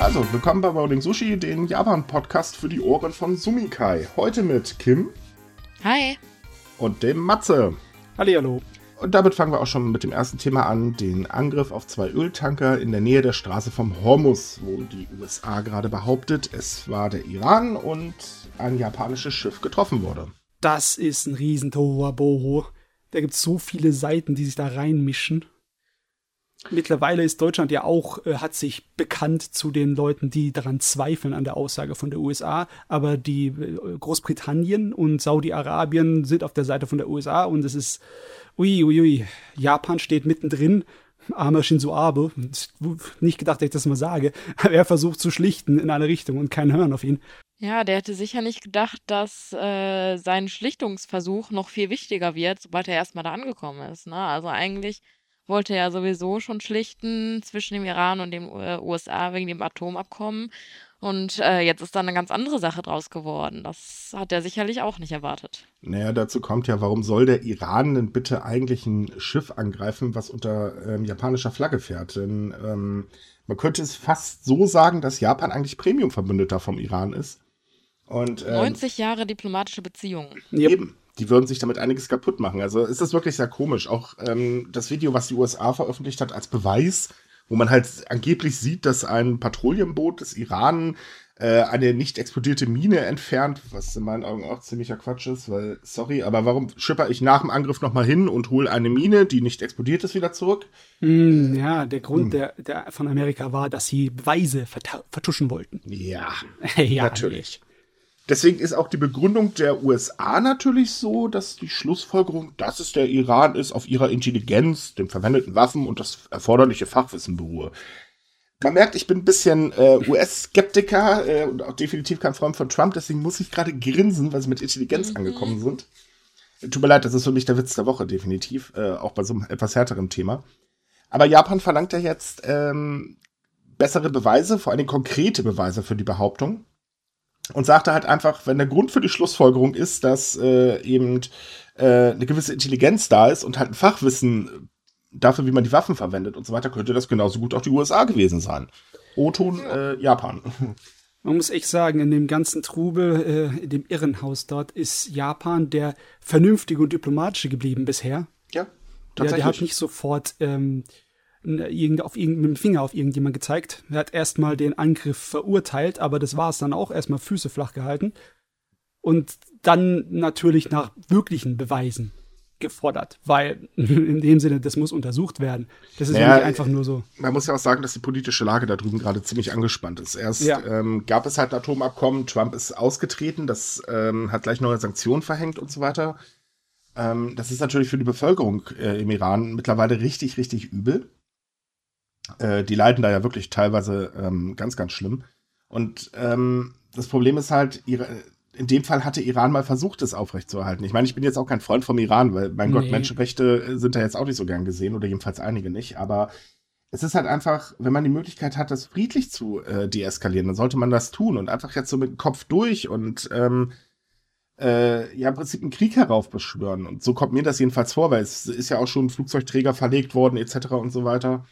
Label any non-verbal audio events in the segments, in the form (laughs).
Also, willkommen bei Rolling Sushi, den Japan-Podcast für die Ohren von Sumikai. Heute mit Kim. Hi. Und dem Matze. Hallihallo. Und damit fangen wir auch schon mit dem ersten Thema an, den Angriff auf zwei Öltanker in der Nähe der Straße vom Hormus, wo die USA gerade behauptet, es war der Iran und ein japanisches Schiff getroffen wurde. Das ist ein riesen Tohuwabohu. Da gibt es so viele Seiten, die sich da reinmischen. Mittlerweile ist Deutschland ja auch, äh, hat sich bekannt zu den Leuten, die daran zweifeln an der Aussage von der USA. Aber die äh, Großbritannien und Saudi-Arabien sind auf der Seite von der USA und es ist, ui, ui, ui, Japan steht mittendrin. Armer Shinzo Abe, nicht gedacht, dass ich das mal sage, (laughs) aber er versucht zu schlichten in eine Richtung und kein Hören auf ihn. Ja, der hätte sicher nicht gedacht, dass äh, sein Schlichtungsversuch noch viel wichtiger wird, sobald er erstmal da angekommen ist. Ne? Also eigentlich wollte ja sowieso schon schlichten zwischen dem Iran und den äh, USA wegen dem Atomabkommen. Und äh, jetzt ist da eine ganz andere Sache draus geworden. Das hat er sicherlich auch nicht erwartet. Naja, dazu kommt ja, warum soll der Iran denn bitte eigentlich ein Schiff angreifen, was unter ähm, japanischer Flagge fährt? Denn ähm, man könnte es fast so sagen, dass Japan eigentlich Premium-Verbündeter vom Iran ist. Und, ähm, 90 Jahre diplomatische Beziehungen. Eben die würden sich damit einiges kaputt machen. Also ist das wirklich sehr komisch. Auch ähm, das Video, was die USA veröffentlicht hat als Beweis, wo man halt angeblich sieht, dass ein Patrouillenboot des Iran äh, eine nicht explodierte Mine entfernt, was in meinen Augen auch ziemlicher Quatsch ist, weil, sorry, aber warum schipper ich nach dem Angriff nochmal hin und hole eine Mine, die nicht explodiert ist, wieder zurück? Mm, ja, der Grund hm. der, der von Amerika war, dass sie Beweise vertuschen wollten. Ja, (laughs) ja natürlich. Deswegen ist auch die Begründung der USA natürlich so, dass die Schlussfolgerung, dass es der Iran ist, auf ihrer Intelligenz, den verwendeten Waffen und das erforderliche Fachwissen beruhe. Man merkt, ich bin ein bisschen äh, US-Skeptiker äh, und auch definitiv kein Freund von Trump, deswegen muss ich gerade grinsen, weil sie mit Intelligenz mhm. angekommen sind. Tut mir leid, das ist für mich der Witz der Woche, definitiv, äh, auch bei so einem etwas härteren Thema. Aber Japan verlangt ja jetzt ähm, bessere Beweise, vor allem konkrete Beweise für die Behauptung und sagte halt einfach, wenn der Grund für die Schlussfolgerung ist, dass äh, eben äh, eine gewisse Intelligenz da ist und halt ein Fachwissen dafür, wie man die Waffen verwendet und so weiter, könnte das genauso gut auch die USA gewesen sein. O-Ton äh, Japan. (laughs) Man muss echt sagen, in dem ganzen Trubel, äh, in dem Irrenhaus dort, ist Japan der vernünftige und diplomatische geblieben bisher. Ja, tatsächlich. Der, der hat nicht sofort ähm, auf mit dem Finger auf irgendjemand gezeigt. Er hat erstmal den Angriff verurteilt, aber das war es dann auch, erstmal Füße flach gehalten. Und dann natürlich nach wirklichen Beweisen gefordert, weil (laughs) in dem Sinne, das muss untersucht werden. Das ist naja, nicht einfach nur so. Man muss ja auch sagen, dass die politische Lage da drüben gerade ziemlich angespannt ist. Erst ja. ähm, gab es halt ein Atomabkommen, Trump ist ausgetreten, das ähm, hat gleich neue Sanktionen verhängt und so weiter. Ähm, das ist natürlich für die Bevölkerung äh, im Iran mittlerweile richtig, richtig übel. Äh, die leiden da ja wirklich teilweise ähm, ganz, ganz schlimm. Und ähm, das Problem ist halt, ihre, in dem Fall hatte Iran mal versucht, es aufrechtzuerhalten. Ich meine, ich bin jetzt auch kein Freund vom Iran, weil, mein nee. Gott, Menschenrechte sind da jetzt auch nicht so gern gesehen oder jedenfalls einige nicht. Aber es ist halt einfach, wenn man die Möglichkeit hat, das friedlich zu äh, deeskalieren, dann sollte man das tun und einfach jetzt so mit dem Kopf durch und ähm, äh, ja im Prinzip einen Krieg heraufbeschwören. Und so kommt mir das jedenfalls vor, weil es ist ja auch schon ein Flugzeugträger verlegt worden etc. und so weiter.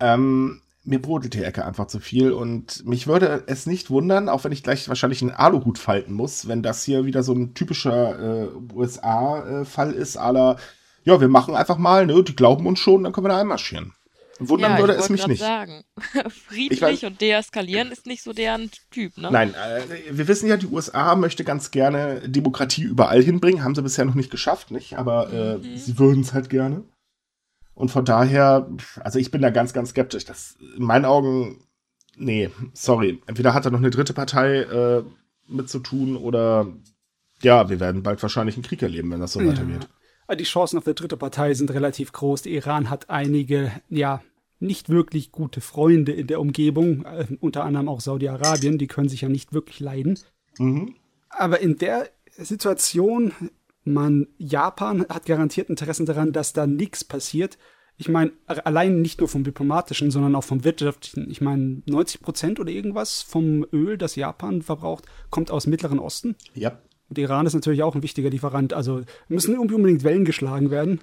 Ähm, mir brodelt die Ecke einfach zu viel und mich würde es nicht wundern, auch wenn ich gleich wahrscheinlich einen Aluhut falten muss, wenn das hier wieder so ein typischer äh, USA-Fall ist, aller, ja, wir machen einfach mal, ne, die glauben uns schon, dann können wir da einmarschieren. Wundern ja, würde es mich nicht. Sagen. (laughs) Friedlich und deeskalieren ist nicht so deren Typ, ne? Nein, äh, wir wissen ja, die USA möchte ganz gerne Demokratie überall hinbringen, haben sie bisher noch nicht geschafft, nicht? Aber äh, mhm. sie würden es halt gerne. Und von daher, also ich bin da ganz, ganz skeptisch. Das in meinen Augen, nee, sorry. Entweder hat er noch eine dritte Partei äh, mit zu tun oder ja, wir werden bald wahrscheinlich einen Krieg erleben, wenn das so ja. weitergeht. Die Chancen auf der dritte Partei sind relativ groß. Der Iran hat einige, ja, nicht wirklich gute Freunde in der Umgebung, äh, unter anderem auch Saudi-Arabien, die können sich ja nicht wirklich leiden. Mhm. Aber in der Situation man, Japan hat garantiert Interessen daran, dass da nichts passiert. Ich meine, allein nicht nur vom diplomatischen, sondern auch vom wirtschaftlichen. Ich meine, 90 Prozent oder irgendwas vom Öl, das Japan verbraucht, kommt aus Mittleren Osten. Ja. Und Iran ist natürlich auch ein wichtiger Lieferant. Also müssen irgendwie unbedingt Wellen geschlagen werden.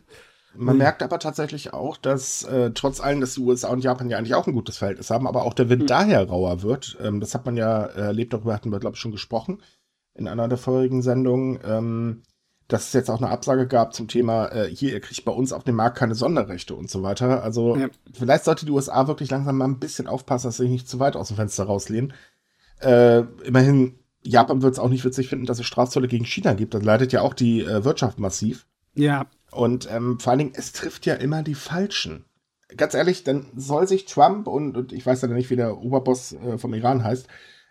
Man mhm. merkt aber tatsächlich auch, dass äh, trotz allem, dass die USA und Japan ja eigentlich auch ein gutes Verhältnis haben, aber auch der Wind mhm. daher rauer wird. Ähm, das hat man ja erlebt, darüber hatten wir, glaube ich, schon gesprochen in einer der vorigen Sendungen. Ähm, dass es jetzt auch eine Absage gab zum Thema, äh, hier, ihr kriegt bei uns auf dem Markt keine Sonderrechte und so weiter. Also ja. vielleicht sollte die USA wirklich langsam mal ein bisschen aufpassen, dass sie nicht zu weit aus dem Fenster rauslehnen. Äh, immerhin, Japan wird es auch nicht witzig finden, dass es Strafzölle gegen China gibt. Das leidet ja auch die äh, Wirtschaft massiv. Ja. Und ähm, vor allen Dingen, es trifft ja immer die Falschen. Ganz ehrlich, dann soll sich Trump und, und ich weiß ja nicht, wie der Oberboss äh, vom Iran heißt,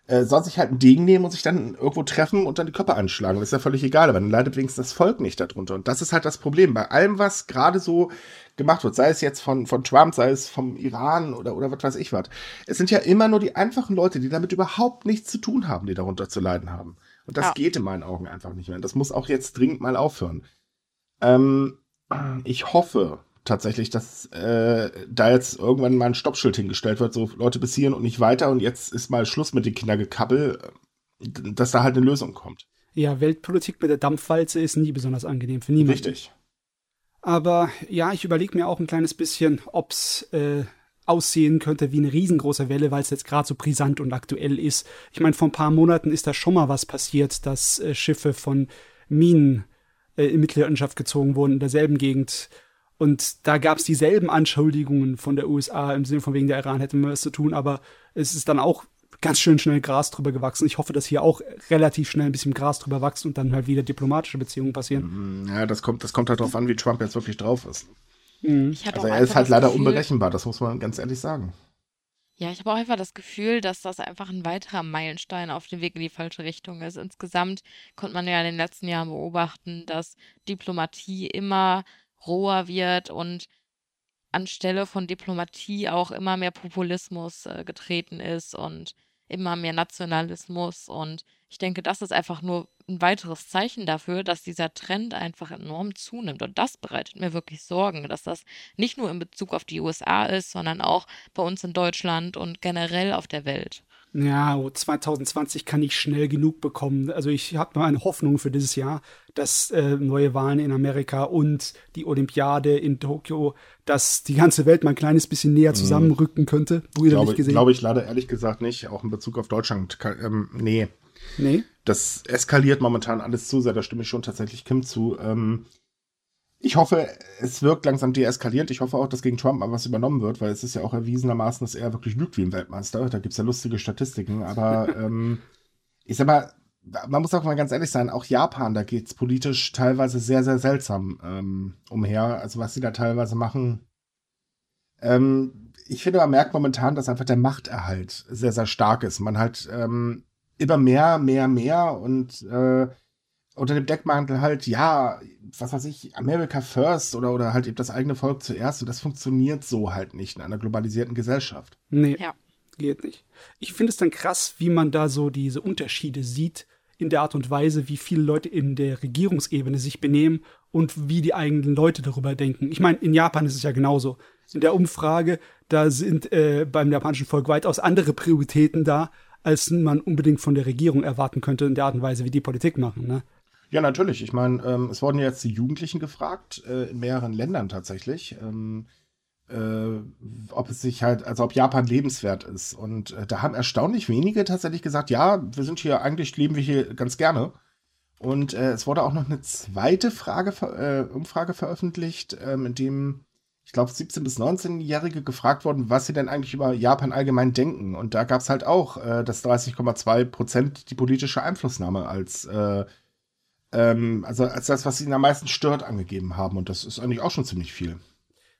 äh, soll sich halt ein Degen nehmen und sich dann irgendwo treffen und dann die Köpfe anschlagen. Das ist ja völlig egal, aber dann leidet wenigstens das Volk nicht darunter. Und das ist halt das Problem. Bei allem, was gerade so gemacht wird, sei es jetzt von, von Trump, sei es vom Iran oder, oder was weiß ich was. Es sind ja immer nur die einfachen Leute, die damit überhaupt nichts zu tun haben, die darunter zu leiden haben. Und das ja. geht in meinen Augen einfach nicht mehr. Das muss auch jetzt dringend mal aufhören. Ähm, ich hoffe, tatsächlich, dass äh, da jetzt irgendwann mal ein Stoppschild hingestellt wird, so Leute bis hierhin und nicht weiter und jetzt ist mal Schluss mit den Kindergekabbel, dass da halt eine Lösung kommt. Ja, Weltpolitik mit der Dampfwalze ist nie besonders angenehm für niemanden. Richtig. Aber ja, ich überlege mir auch ein kleines bisschen, ob es äh, aussehen könnte wie eine riesengroße Welle, weil es jetzt gerade so brisant und aktuell ist. Ich meine, vor ein paar Monaten ist da schon mal was passiert, dass äh, Schiffe von Minen äh, in Mitleidenschaft gezogen wurden in derselben Gegend und da gab es dieselben Anschuldigungen von der USA im Sinne von wegen der Iran hätte mehr was zu tun, aber es ist dann auch ganz schön schnell Gras drüber gewachsen. Ich hoffe, dass hier auch relativ schnell ein bisschen Gras drüber wächst und dann halt wieder diplomatische Beziehungen passieren. Mhm, ja, das kommt, das kommt halt darauf an, wie Trump jetzt wirklich drauf ist. Mhm. Also er ist halt leider Gefühl, unberechenbar, das muss man ganz ehrlich sagen. Ja, ich habe auch einfach das Gefühl, dass das einfach ein weiterer Meilenstein auf dem Weg in die falsche Richtung ist. Insgesamt konnte man ja in den letzten Jahren beobachten, dass Diplomatie immer roher wird und anstelle von Diplomatie auch immer mehr Populismus äh, getreten ist und immer mehr Nationalismus. Und ich denke, das ist einfach nur ein weiteres Zeichen dafür, dass dieser Trend einfach enorm zunimmt. Und das bereitet mir wirklich Sorgen, dass das nicht nur in Bezug auf die USA ist, sondern auch bei uns in Deutschland und generell auf der Welt. Ja, 2020 kann ich schnell genug bekommen. Also ich habe nur eine Hoffnung für dieses Jahr, dass äh, neue Wahlen in Amerika und die Olympiade in Tokio, dass die ganze Welt mal ein kleines bisschen näher mhm. zusammenrücken könnte. Glaube, glaube ich leider ehrlich gesagt nicht, auch in Bezug auf Deutschland. Ähm, nee. Nee. Das eskaliert momentan alles zu sehr, da stimme ich schon tatsächlich Kim zu. Ähm, ich hoffe, es wirkt langsam deeskalierend. Ich hoffe auch, dass gegen Trump mal was übernommen wird, weil es ist ja auch erwiesenermaßen, dass er wirklich lügt wie ein Weltmeister. Da gibt es ja lustige Statistiken. Aber (laughs) ähm, ich sag mal, man muss auch mal ganz ehrlich sein, auch Japan, da geht es politisch teilweise sehr, sehr seltsam ähm, umher. Also was sie da teilweise machen. Ähm, ich finde, man merkt momentan, dass einfach der Machterhalt sehr, sehr stark ist. Man halt immer mehr, mehr, mehr und äh, unter dem Deckmantel halt, ja, was weiß ich, America First oder, oder halt eben das eigene Volk zuerst. Und das funktioniert so halt nicht in einer globalisierten Gesellschaft. Nee, ja. geht nicht. Ich finde es dann krass, wie man da so diese Unterschiede sieht in der Art und Weise, wie viele Leute in der Regierungsebene sich benehmen und wie die eigenen Leute darüber denken. Ich meine, in Japan ist es ja genauso. In der Umfrage, da sind äh, beim japanischen Volk weitaus andere Prioritäten da, als man unbedingt von der Regierung erwarten könnte in der Art und Weise, wie die Politik machen. Ne? Ja, natürlich. Ich meine, ähm, es wurden jetzt die Jugendlichen gefragt, äh, in mehreren Ländern tatsächlich, ähm, äh, ob es sich halt, also ob Japan lebenswert ist. Und äh, da haben erstaunlich wenige tatsächlich gesagt, ja, wir sind hier, eigentlich leben wir hier ganz gerne. Und äh, es wurde auch noch eine zweite Frage, äh, Umfrage veröffentlicht, ähm, in dem ich glaube, 17- bis 19-Jährige gefragt wurden, was sie denn eigentlich über Japan allgemein denken. Und da gab es halt auch, äh, dass 30,2 Prozent die politische Einflussnahme als äh, ähm, also als das, was ihn am meisten stört, angegeben haben. Und das ist eigentlich auch schon ziemlich viel.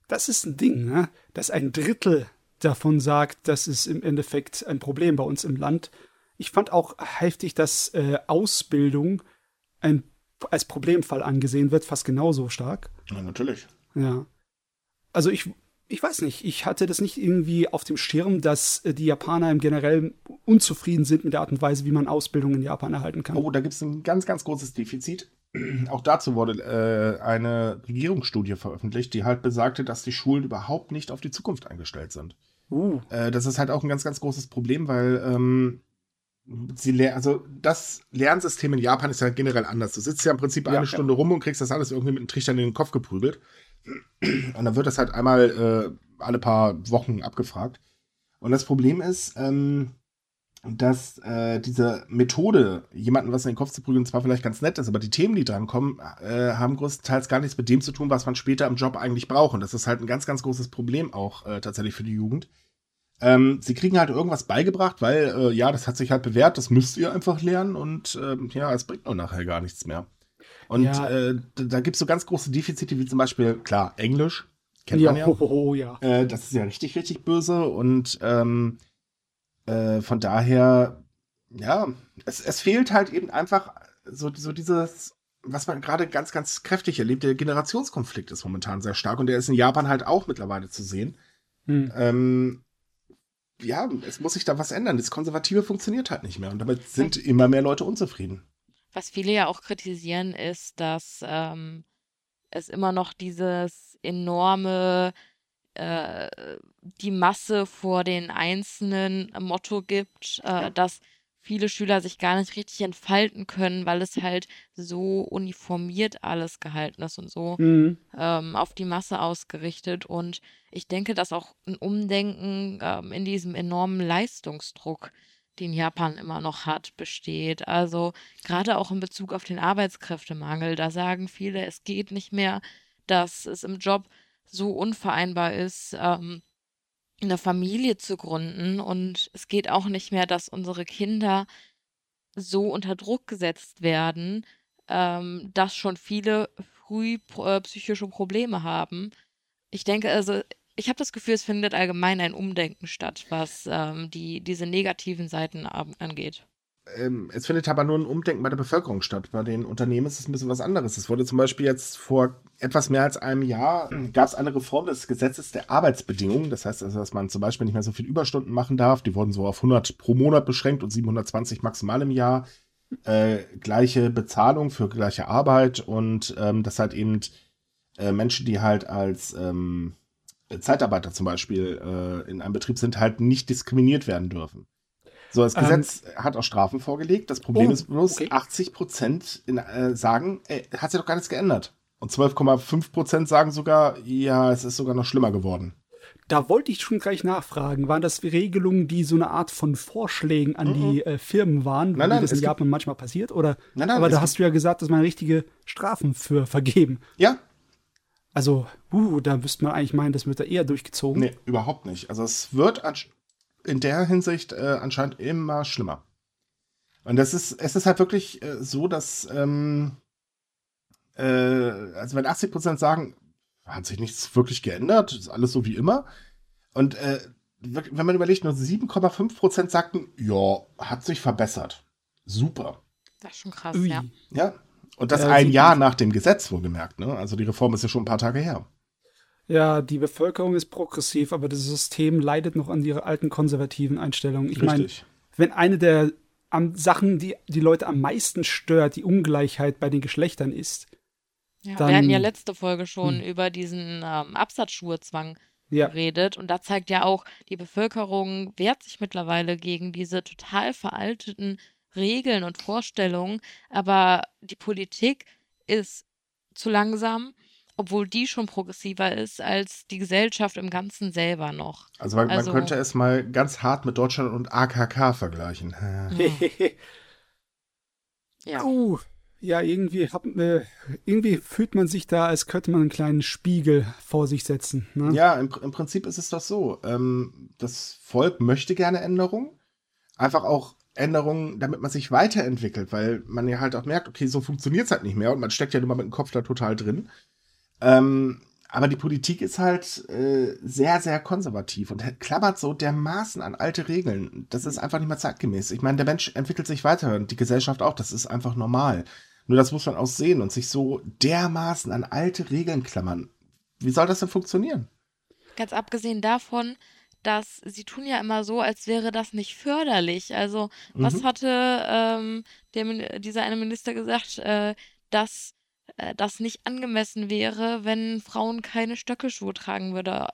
Das ist ein Ding, ne? dass ein Drittel davon sagt, das ist im Endeffekt ein Problem bei uns im Land. Ich fand auch heftig, dass äh, Ausbildung ein, als Problemfall angesehen wird, fast genauso stark. Ja, natürlich. Ja. Also ich ich weiß nicht, ich hatte das nicht irgendwie auf dem Schirm, dass äh, die Japaner im Generell unzufrieden sind mit der Art und Weise, wie man Ausbildung in Japan erhalten kann. Oh, da gibt es ein ganz, ganz großes Defizit. (clears throat) Auch dazu wurde äh, eine Regierungsstudie veröffentlicht, die halt besagte, dass die Schulen überhaupt nicht auf die Zukunft eingestellt sind. Uh. Äh, das ist halt auch ein ganz, ganz großes Problem, weil ähm, sie also das Lernsystem in Japan ist ja generell anders. Du sitzt ja im Prinzip eine ja, Stunde rum und kriegst das alles irgendwie mit einem Trichter in den Kopf geprügelt Und dann wird das halt einmal äh, alle paar Wochen abgefragt. Und das Problem ist, ähm, dass äh, diese Methode, jemanden was in den Kopf zu prügeln, zwar vielleicht ganz nett ist, aber die Themen, die drankommen, äh, haben größtenteils gar nichts mit dem zu tun, was man später im Job eigentlich braucht. Und das ist halt ein ganz, ganz großes Problem auch äh, tatsächlich für die Jugend. Ähm, sie kriegen halt irgendwas beigebracht, weil, äh, ja, das hat sich halt bewährt, das müsst ihr einfach lernen und ähm, ja, es bringt nur nachher gar nichts mehr. Und ja. äh, da gibt es so ganz große Defizite, wie zum Beispiel, klar, Englisch. Kennt ja, man ja. Ho, ho, ho, ja. Äh, das ist ja richtig, richtig böse und ähm, äh, von daher, ja, es, es fehlt halt eben einfach so, so dieses, was man gerade ganz, ganz kräftig erlebt. Der Generationskonflikt ist momentan sehr stark und der ist in Japan halt auch mittlerweile zu sehen. Hm. Ähm, ja, es muss sich da was ändern. Das Konservative funktioniert halt nicht mehr und damit sind immer mehr Leute unzufrieden. Was viele ja auch kritisieren, ist, dass ähm, es immer noch dieses enorme äh, die Masse vor den einzelnen Motto gibt, äh, dass viele Schüler sich gar nicht richtig entfalten können, weil es halt so uniformiert alles gehalten ist und so mhm. ähm, auf die Masse ausgerichtet. Und ich denke, dass auch ein Umdenken ähm, in diesem enormen Leistungsdruck, den Japan immer noch hat, besteht. Also gerade auch in Bezug auf den Arbeitskräftemangel, da sagen viele, es geht nicht mehr, dass es im Job so unvereinbar ist, ähm, eine Familie zu gründen. Und es geht auch nicht mehr, dass unsere Kinder so unter Druck gesetzt werden, ähm, dass schon viele früh äh, psychische Probleme haben. Ich denke, also ich habe das Gefühl, es findet allgemein ein Umdenken statt, was ähm, die, diese negativen Seiten angeht ähm, es findet aber nur ein Umdenken bei der Bevölkerung statt. Bei den Unternehmen ist es ein bisschen was anderes. Es wurde zum Beispiel jetzt vor etwas mehr als einem Jahr gab es eine Reform des Gesetzes der Arbeitsbedingungen. Das heißt also, dass man zum Beispiel nicht mehr so viel Überstunden machen darf. Die wurden so auf 100 pro Monat beschränkt und 720 maximal im Jahr. Äh, gleiche Bezahlung für gleiche Arbeit und ähm, dass halt eben äh, Menschen, die halt als ähm, Zeitarbeiter zum Beispiel äh, in einem Betrieb sind, halt nicht diskriminiert werden dürfen. So, das Gesetz ähm, hat auch Strafen vorgelegt. Das Problem oh, ist bloß, okay. 80 Prozent äh, sagen, ey, hat sich doch gar nichts geändert. Und 12,5 Prozent sagen sogar, ja, es ist sogar noch schlimmer geworden. Da wollte ich schon gleich nachfragen. Waren das Regelungen, die so eine Art von Vorschlägen an -mm. die äh, Firmen waren, nein, nein, wie das in Japan manchmal passiert? Oder? Nein, nein, aber da hast du ja gesagt, dass man richtige Strafen für vergeben. Ja. Also, uh, da müsste man eigentlich meinen, das wird da eher durchgezogen. Nee, überhaupt nicht. Also es wird in der Hinsicht äh, anscheinend immer schlimmer. Und das ist, es ist halt wirklich äh, so, dass, ähm, äh, also wenn 80 Prozent sagen, hat sich nichts wirklich geändert, ist alles so wie immer. Und äh, wenn man überlegt, nur 7,5 Prozent sagten, ja, hat sich verbessert. Super. Das ist schon krass, Ui. ja. Ja. Und das ein Jahr nach dem Gesetz, wohlgemerkt, ne? Also die Reform ist ja schon ein paar Tage her. Ja, die Bevölkerung ist progressiv, aber das System leidet noch an ihrer alten konservativen Einstellung. Ich meine, wenn eine der am, Sachen, die die Leute am meisten stört, die Ungleichheit bei den Geschlechtern ist. Ja, dann, wir hatten ja letzte Folge schon hm. über diesen ähm, Absatzschuhezwang ja. geredet und da zeigt ja auch, die Bevölkerung wehrt sich mittlerweile gegen diese total veralteten Regeln und Vorstellungen, aber die Politik ist zu langsam obwohl die schon progressiver ist als die Gesellschaft im Ganzen selber noch. Also man, also, man könnte es mal ganz hart mit Deutschland und AKK vergleichen. (laughs) ja. Uh, ja, irgendwie, hab, äh, irgendwie fühlt man sich da, als könnte man einen kleinen Spiegel vor sich setzen. Ne? Ja, im, im, Prinzip ist es doch so. Ähm, das Volk möchte gerne Änderungen. Einfach auch Änderungen, damit man sich weiterentwickelt, weil man ja halt auch merkt, okay, so funktioniert es halt nicht mehr und man steckt ja immer mit dem Kopf da total drin. Ähm, aber die Politik ist halt äh, sehr, sehr konservativ und klammert so dermaßen an alte Regeln. Das ist einfach nicht mehr zeitgemäß. Ich meine, der Mensch entwickelt sich weiter und die Gesellschaft auch. Das ist einfach normal. Nur das muss man auch sehen und sich so dermaßen an alte Regeln klammern. Wie soll das denn funktionieren? Ganz abgesehen davon, dass sie tun ja immer so, als wäre das nicht förderlich. Also, was mhm. hatte ähm, der, dieser eine Minister gesagt, äh, dass äh, das nicht angemessen wäre, wenn Frauen keine Stöckelschuhe tragen würde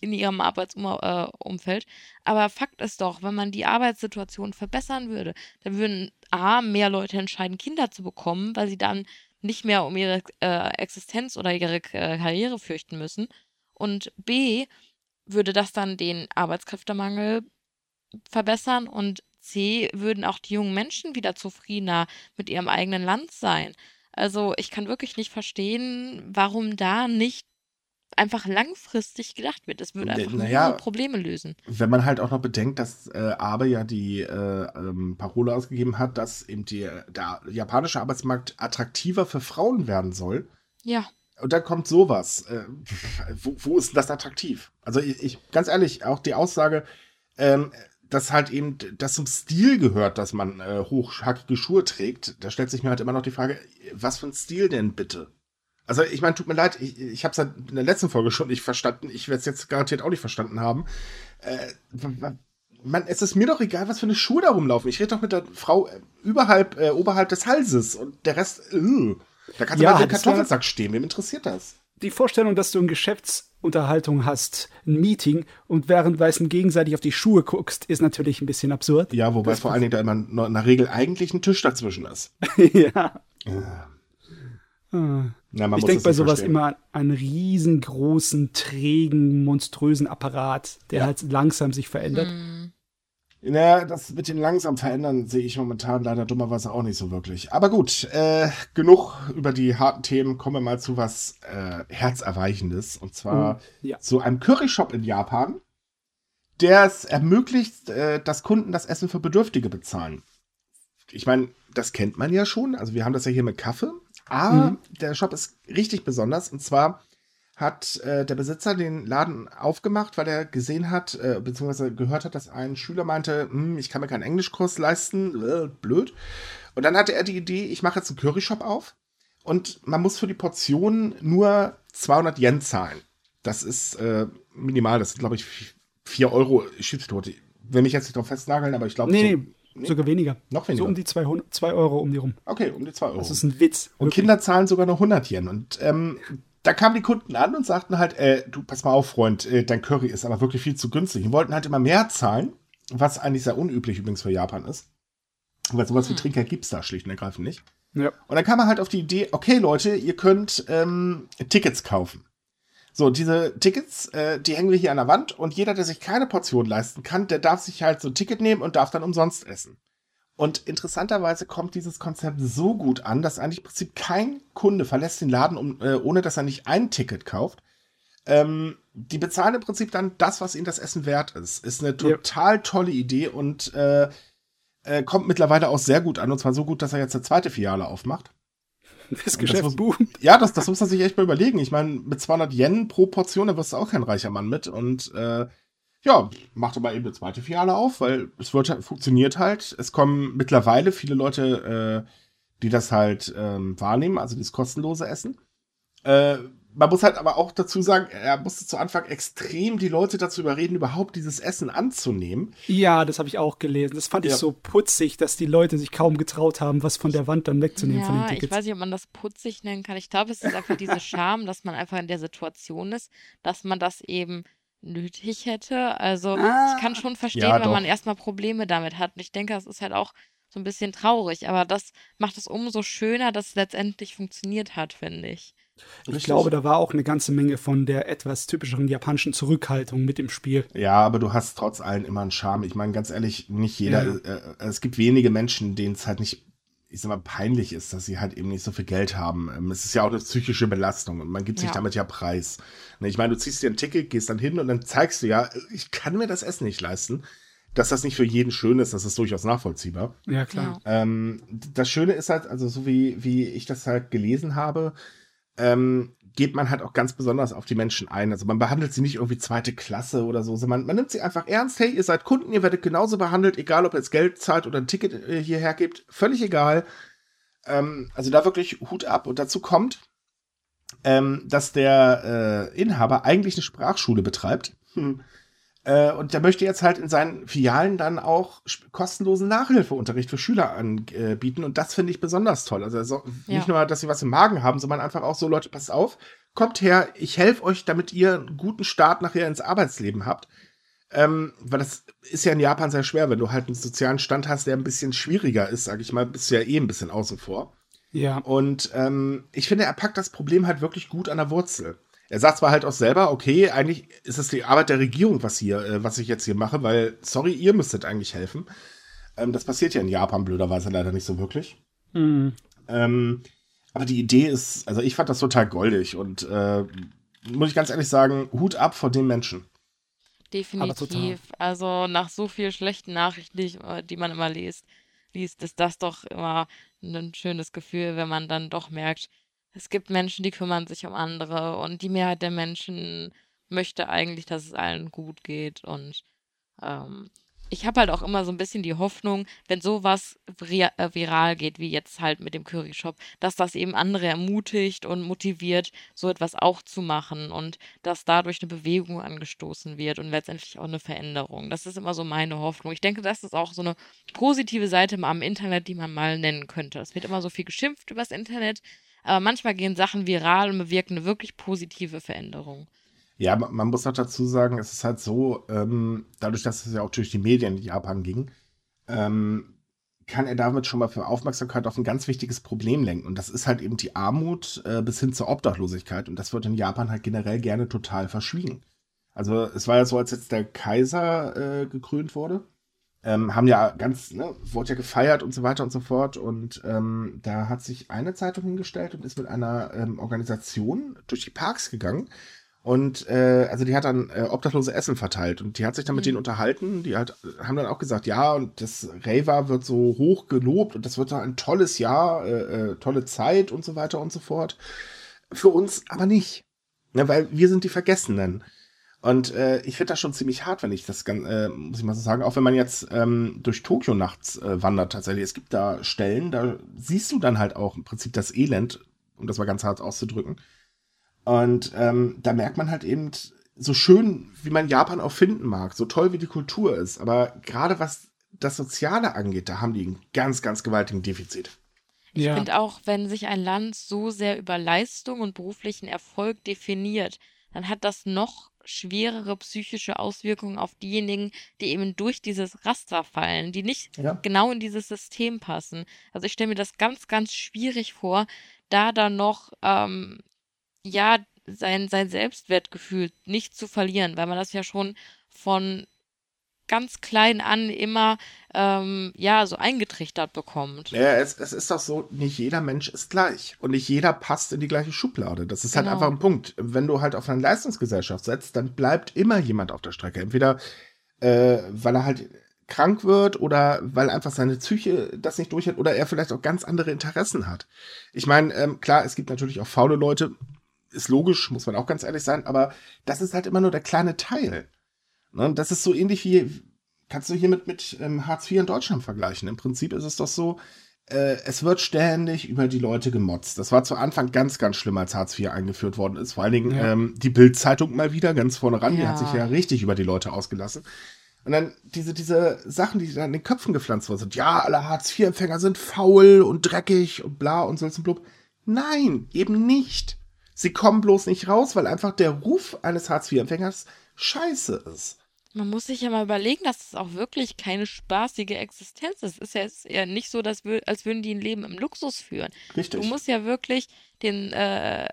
in ihrem Arbeitsumfeld. Äh, Aber Fakt ist doch, wenn man die Arbeitssituation verbessern würde, dann würden A, mehr Leute entscheiden, Kinder zu bekommen, weil sie dann nicht mehr um ihre äh, Existenz oder ihre Karriere fürchten müssen. Und B, würde das dann den Arbeitskräftemangel verbessern und C, würden auch die jungen Menschen wieder zufriedener mit ihrem eigenen Land sein. Also ich kann wirklich nicht verstehen, warum da nicht einfach langfristig gedacht wird. Es würde einfach naja, nur Probleme lösen. Wenn man halt auch noch bedenkt, dass äh, Abe ja die äh, ähm, Parole ausgegeben hat, dass eben die, der japanische Arbeitsmarkt attraktiver für Frauen werden soll. Ja. Und dann kommt sowas. Äh, wo, wo, ist das attraktiv? Also ich, ich, ganz ehrlich, auch die Aussage, ähm, dass halt eben das zum Stil gehört, dass man äh, hochhackige Schuhe trägt, da stellt sich mir halt immer noch die Frage, was für ein Stil denn bitte? Also ich meine, tut mir leid, ich, ich habe es halt in der letzten Folge schon nicht verstanden, ich werde es jetzt garantiert auch nicht verstanden haben. Äh, man, es ist mir doch egal, was für eine Schuhe da rumlaufen. Ich rede doch mit der Frau äh, überhalb, äh, oberhalb des Halses und der Rest, äh, da kannst du ja, mal den Kartoffelsack stehen, wem interessiert das? Die Vorstellung, dass du eine Geschäftsunterhaltung hast, ein Meeting und währenddessen gegenseitig auf die Schuhe guckst, ist natürlich ein bisschen absurd. Ja, wobei das vor allen Dingen da immer in der Regel eigentlich ein Tisch dazwischen ist. (laughs) ja. ja. Ah. Na, ich denke bei sowas verstehen. immer an einen riesengroßen, trägen, monströsen Apparat, der ja. halt langsam sich verändert. Hm. Naja, das mit den langsam verändern sehe ich momentan leider dummerweise auch nicht so wirklich. Aber gut, äh, genug über die harten Themen. Kommen wir mal zu was äh, Herzerweichendes. Und zwar oh, ja. zu einem Curryshop in Japan, der es ermöglicht, äh, dass Kunden das Essen für Bedürftige bezahlen. Ich meine, das kennt man ja schon. Also wir haben das ja hier mit Kaffee. Aber mhm. der Shop ist richtig besonders. Und zwar hat äh, der Besitzer den Laden aufgemacht, weil er gesehen hat, äh, beziehungsweise gehört hat, dass ein Schüler meinte, hm, ich kann mir keinen Englischkurs leisten, äh, blöd. Und dann hatte er die Idee, ich mache jetzt einen Curryshop auf und man muss für die Portion nur 200 Yen zahlen. Das ist äh, minimal, das sind glaube ich 4 Euro Schiedstorte. Will mich jetzt nicht drauf festnageln, aber ich glaube. Nee, so, nee, Nee? Sogar weniger. Noch weniger. So um die 2 Euro um die rum. Okay, um die 2 Euro. Das ist ein Witz. Und wirklich. Kinder zahlen sogar noch 100 Yen. Und ähm, da kamen die Kunden an und sagten halt, äh, du, pass mal auf, Freund, äh, dein Curry ist aber wirklich viel zu günstig. Die wollten halt immer mehr zahlen, was eigentlich sehr unüblich übrigens für Japan ist. Weil sowas hm. wie Trinker gibt es da schlicht und ergreifend nicht. Ja. Und dann kam man halt auf die Idee, okay, Leute, ihr könnt ähm, Tickets kaufen. So, diese Tickets, äh, die hängen wir hier an der Wand und jeder, der sich keine Portion leisten kann, der darf sich halt so ein Ticket nehmen und darf dann umsonst essen. Und interessanterweise kommt dieses Konzept so gut an, dass eigentlich im Prinzip kein Kunde verlässt den Laden, um, äh, ohne dass er nicht ein Ticket kauft. Ähm, die bezahlen im Prinzip dann das, was ihnen das Essen wert ist. Ist eine total tolle Idee und äh, äh, kommt mittlerweile auch sehr gut an. Und zwar so gut, dass er jetzt eine zweite Filiale aufmacht. Das Geschäft das muss, Ja, das, das muss man sich echt mal überlegen. Ich meine, mit 200 Yen pro Portion, da wirst du auch kein reicher Mann mit. Und äh, ja, macht aber eben eine zweite Filiale auf, weil es wird, funktioniert halt. Es kommen mittlerweile viele Leute, äh, die das halt ähm, wahrnehmen, also das kostenlose Essen. Äh, man muss halt aber auch dazu sagen, er musste zu Anfang extrem die Leute dazu überreden, überhaupt dieses Essen anzunehmen. Ja, das habe ich auch gelesen. Das fand ja. ich so putzig, dass die Leute sich kaum getraut haben, was von der Wand dann wegzunehmen ja, von den Tickets. Ich weiß nicht, ob man das putzig nennen kann. Ich glaube, es ist einfach diese (laughs) Scham, dass man einfach in der Situation ist, dass man das eben nötig hätte. Also ah. ich kann schon verstehen, ja, wenn man erstmal Probleme damit hat. Und ich denke, das ist halt auch so ein bisschen traurig, aber das macht es umso schöner, dass es letztendlich funktioniert hat, finde ich. Ich glaube, da war auch eine ganze Menge von der etwas typischeren japanischen Zurückhaltung mit im Spiel. Ja, aber du hast trotz allem immer einen Charme. Ich meine, ganz ehrlich, nicht jeder, ja. äh, äh es gibt wenige Menschen, denen es halt nicht, ich sag mal, peinlich ist, dass sie halt eben nicht so viel Geld haben. Ähm, es ist ja auch eine psychische Belastung und man gibt sich ja. damit ja Preis. Ne, ich meine, du ziehst dir ein Ticket, gehst dann hin und dann zeigst du ja, ich kann mir das Essen nicht leisten dass das nicht für jeden schön ist, das ist durchaus nachvollziehbar. Ja, klar. Ähm, das Schöne ist halt, also so wie, wie ich das halt gelesen habe, ähm, geht man halt auch ganz besonders auf die Menschen ein. Also man behandelt sie nicht irgendwie zweite Klasse oder so. Also man, nimmt sie einfach ernst. Hey, ihr seid Kunden, ihr werdet genauso behandelt, egal ob ihr jetzt Geld zahlt oder ein Ticket äh, hierher gebt. Völlig egal. Ähm, also da wirklich Hut ab. Und dazu kommt, ähm, dass der äh, Inhaber eigentlich eine Sprachschule betreibt. Hm. Äh, und der möchte jetzt halt in seinen Filialen dann auch kostenlosen Nachhilfeunterricht für Schüler anbieten. Und das finde ich besonders toll. Also so, ja. nicht nur, dass sie was im Magen haben, sondern einfach auch so, Leute, passt auf, kommt her, ich helfe euch, damit ihr einen guten Start nachher ins Arbeitsleben habt. Ähm, weil das ist ja in Japan sehr schwer, wenn du halt einen sozialen Stand hast, der ein bisschen schwieriger ist, sag ich mal, bist du ja eh ein bisschen außen vor. Ja. Und ähm, ich finde, er packt das Problem halt wirklich gut an der Wurzel. Er sagt zwar halt auch selber, okay, eigentlich ist es die Arbeit der Regierung, was hier, äh, was ich jetzt hier mache, weil, sorry, ihr müsstet eigentlich helfen. Ähm, das passiert ja in Japan blöderweise leider nicht so wirklich. Mhm. Ähm, aber die Idee ist, also ich fand das total goldig und äh, muss ich ganz ehrlich sagen, Hut ab vor den Menschen. Definitiv. Also nach so vielen schlechten Nachrichten, die, die man immer liest, liest, ist das doch immer ein schönes Gefühl, wenn man dann doch merkt, es gibt Menschen, die kümmern sich um andere und die Mehrheit der Menschen möchte eigentlich, dass es allen gut geht und ähm, ich habe halt auch immer so ein bisschen die Hoffnung, wenn sowas äh, viral geht, wie jetzt halt mit dem Curry Shop, dass das eben andere ermutigt und motiviert, so etwas auch zu machen und dass dadurch eine Bewegung angestoßen wird und letztendlich auch eine Veränderung. Das ist immer so meine Hoffnung. Ich denke, das ist auch so eine positive Seite am Internet, die man mal nennen könnte. Es wird immer so viel geschimpft übers Internet, aber manchmal gehen Sachen viral und bewirken eine wirklich positive Veränderung. Ja, man muss auch dazu sagen, es ist halt so, ähm, dadurch, dass es ja auch durch die Medien in Japan ging, ähm, kann er damit schon mal für Aufmerksamkeit auf ein ganz wichtiges Problem lenken. Und das ist halt eben die Armut äh, bis hin zur Obdachlosigkeit. Und das wird in Japan halt generell gerne total verschwiegen. Also es war ja so, als jetzt der Kaiser äh, gekrönt wurde, ähm, haben ja ganz, ne, wurde ja gefeiert und so weiter und so fort. Und ähm, da hat sich eine Zeitung hingestellt und ist mit einer ähm, Organisation durch die Parks gegangen und äh, also die hat dann äh, obdachlose Essen verteilt und die hat sich dann mit mhm. denen unterhalten. Die halt, haben dann auch gesagt, ja, und das Reva wird so hoch gelobt und das wird dann ein tolles Jahr, äh, äh, tolle Zeit und so weiter und so fort. Für uns aber nicht. Ne, weil wir sind die Vergessenen. Und äh, ich finde das schon ziemlich hart, wenn ich das, äh, muss ich mal so sagen, auch wenn man jetzt ähm, durch Tokio nachts äh, wandert tatsächlich. Es gibt da Stellen, da siehst du dann halt auch im Prinzip das Elend, um das mal ganz hart auszudrücken. Und ähm, da merkt man halt eben, so schön, wie man Japan auch finden mag, so toll wie die Kultur ist, aber gerade was das Soziale angeht, da haben die einen ganz, ganz gewaltigen Defizit. Ich ja. finde auch, wenn sich ein Land so sehr über Leistung und beruflichen Erfolg definiert, dann hat das noch schwerere psychische Auswirkungen auf diejenigen, die eben durch dieses Raster fallen, die nicht ja. genau in dieses System passen. Also ich stelle mir das ganz, ganz schwierig vor, da dann noch ähm, ja, sein, sein Selbstwertgefühl nicht zu verlieren, weil man das ja schon von ganz klein an immer ähm, ja so eingetrichtert bekommt. Ja, es, es ist doch so, nicht jeder Mensch ist gleich und nicht jeder passt in die gleiche Schublade. Das ist halt genau. halt einfach ein Punkt. Wenn du halt auf eine Leistungsgesellschaft setzt, dann bleibt immer jemand auf der Strecke. Entweder äh, weil er halt krank wird oder weil einfach seine Psyche das nicht durchhält oder er vielleicht auch ganz andere Interessen hat. Ich meine, ähm, klar, es gibt natürlich auch faule Leute, ist logisch, muss man auch ganz ehrlich sein, aber das ist halt immer nur der kleine Teil. Ne? Das ist so ähnlich wie, kannst du hier mit, mit ähm, Hartz IV in Deutschland vergleichen. Im Prinzip ist es doch so, äh, es wird ständig über die Leute gemotzt. Das war zu Anfang ganz, ganz schlimm, als Hartz IV eingeführt worden ist. Vor allen Dingen ja. ähm, die Bild-Zeitung mal wieder ganz vorne ran, ja. die hat sich ja richtig über die Leute ausgelassen. Und dann diese, diese Sachen, die dann in den Köpfen gepflanzt worden sind. Ja, alle Hartz-IV-Empfänger sind faul und dreckig und bla und so und blub. Nein, eben nicht. Sie kommen bloß nicht raus, weil einfach der Ruf eines Hartz-IV-Empfängers scheiße ist. Man muss sich ja mal überlegen, dass es auch wirklich keine spaßige Existenz ist. Es ist ja, ist ja nicht so, dass wir, als würden die ein Leben im Luxus führen. Richtig. Du musst ja wirklich den äh,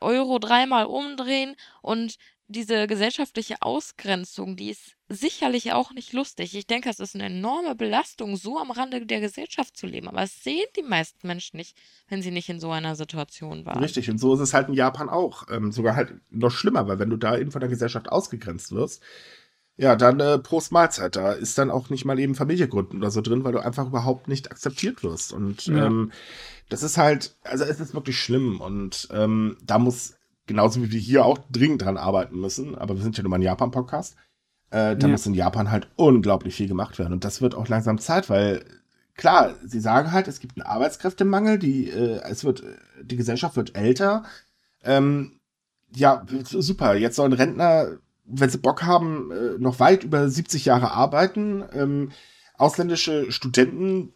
Euro dreimal umdrehen und diese gesellschaftliche Ausgrenzung, die ist sicherlich auch nicht lustig. Ich denke, es ist eine enorme Belastung, so am Rande der Gesellschaft zu leben. Aber es sehen die meisten Menschen nicht, wenn sie nicht in so einer Situation waren. Richtig, und so ist es halt in Japan auch. Ähm, sogar halt noch schlimmer, weil wenn du da eben von der Gesellschaft ausgegrenzt wirst, ja, dann äh, Prost Mahlzeit. Da ist dann auch nicht mal eben Familie gründen oder so drin, weil du einfach überhaupt nicht akzeptiert wirst. Und ja. ähm, das ist halt, also es ist wirklich schlimm. Und ähm, da muss genauso wie wir hier auch dringend dran arbeiten müssen, aber wir sind ja nur mal ein Japan-Podcast, äh, da ja. muss in Japan halt unglaublich viel gemacht werden. Und das wird auch langsam Zeit, weil klar, sie sagen halt, es gibt einen Arbeitskräftemangel, die, äh, es wird, die Gesellschaft wird älter. Ähm, ja, super. Jetzt sollen Rentner, wenn sie Bock haben, äh, noch weit über 70 Jahre arbeiten. Ähm, ausländische Studenten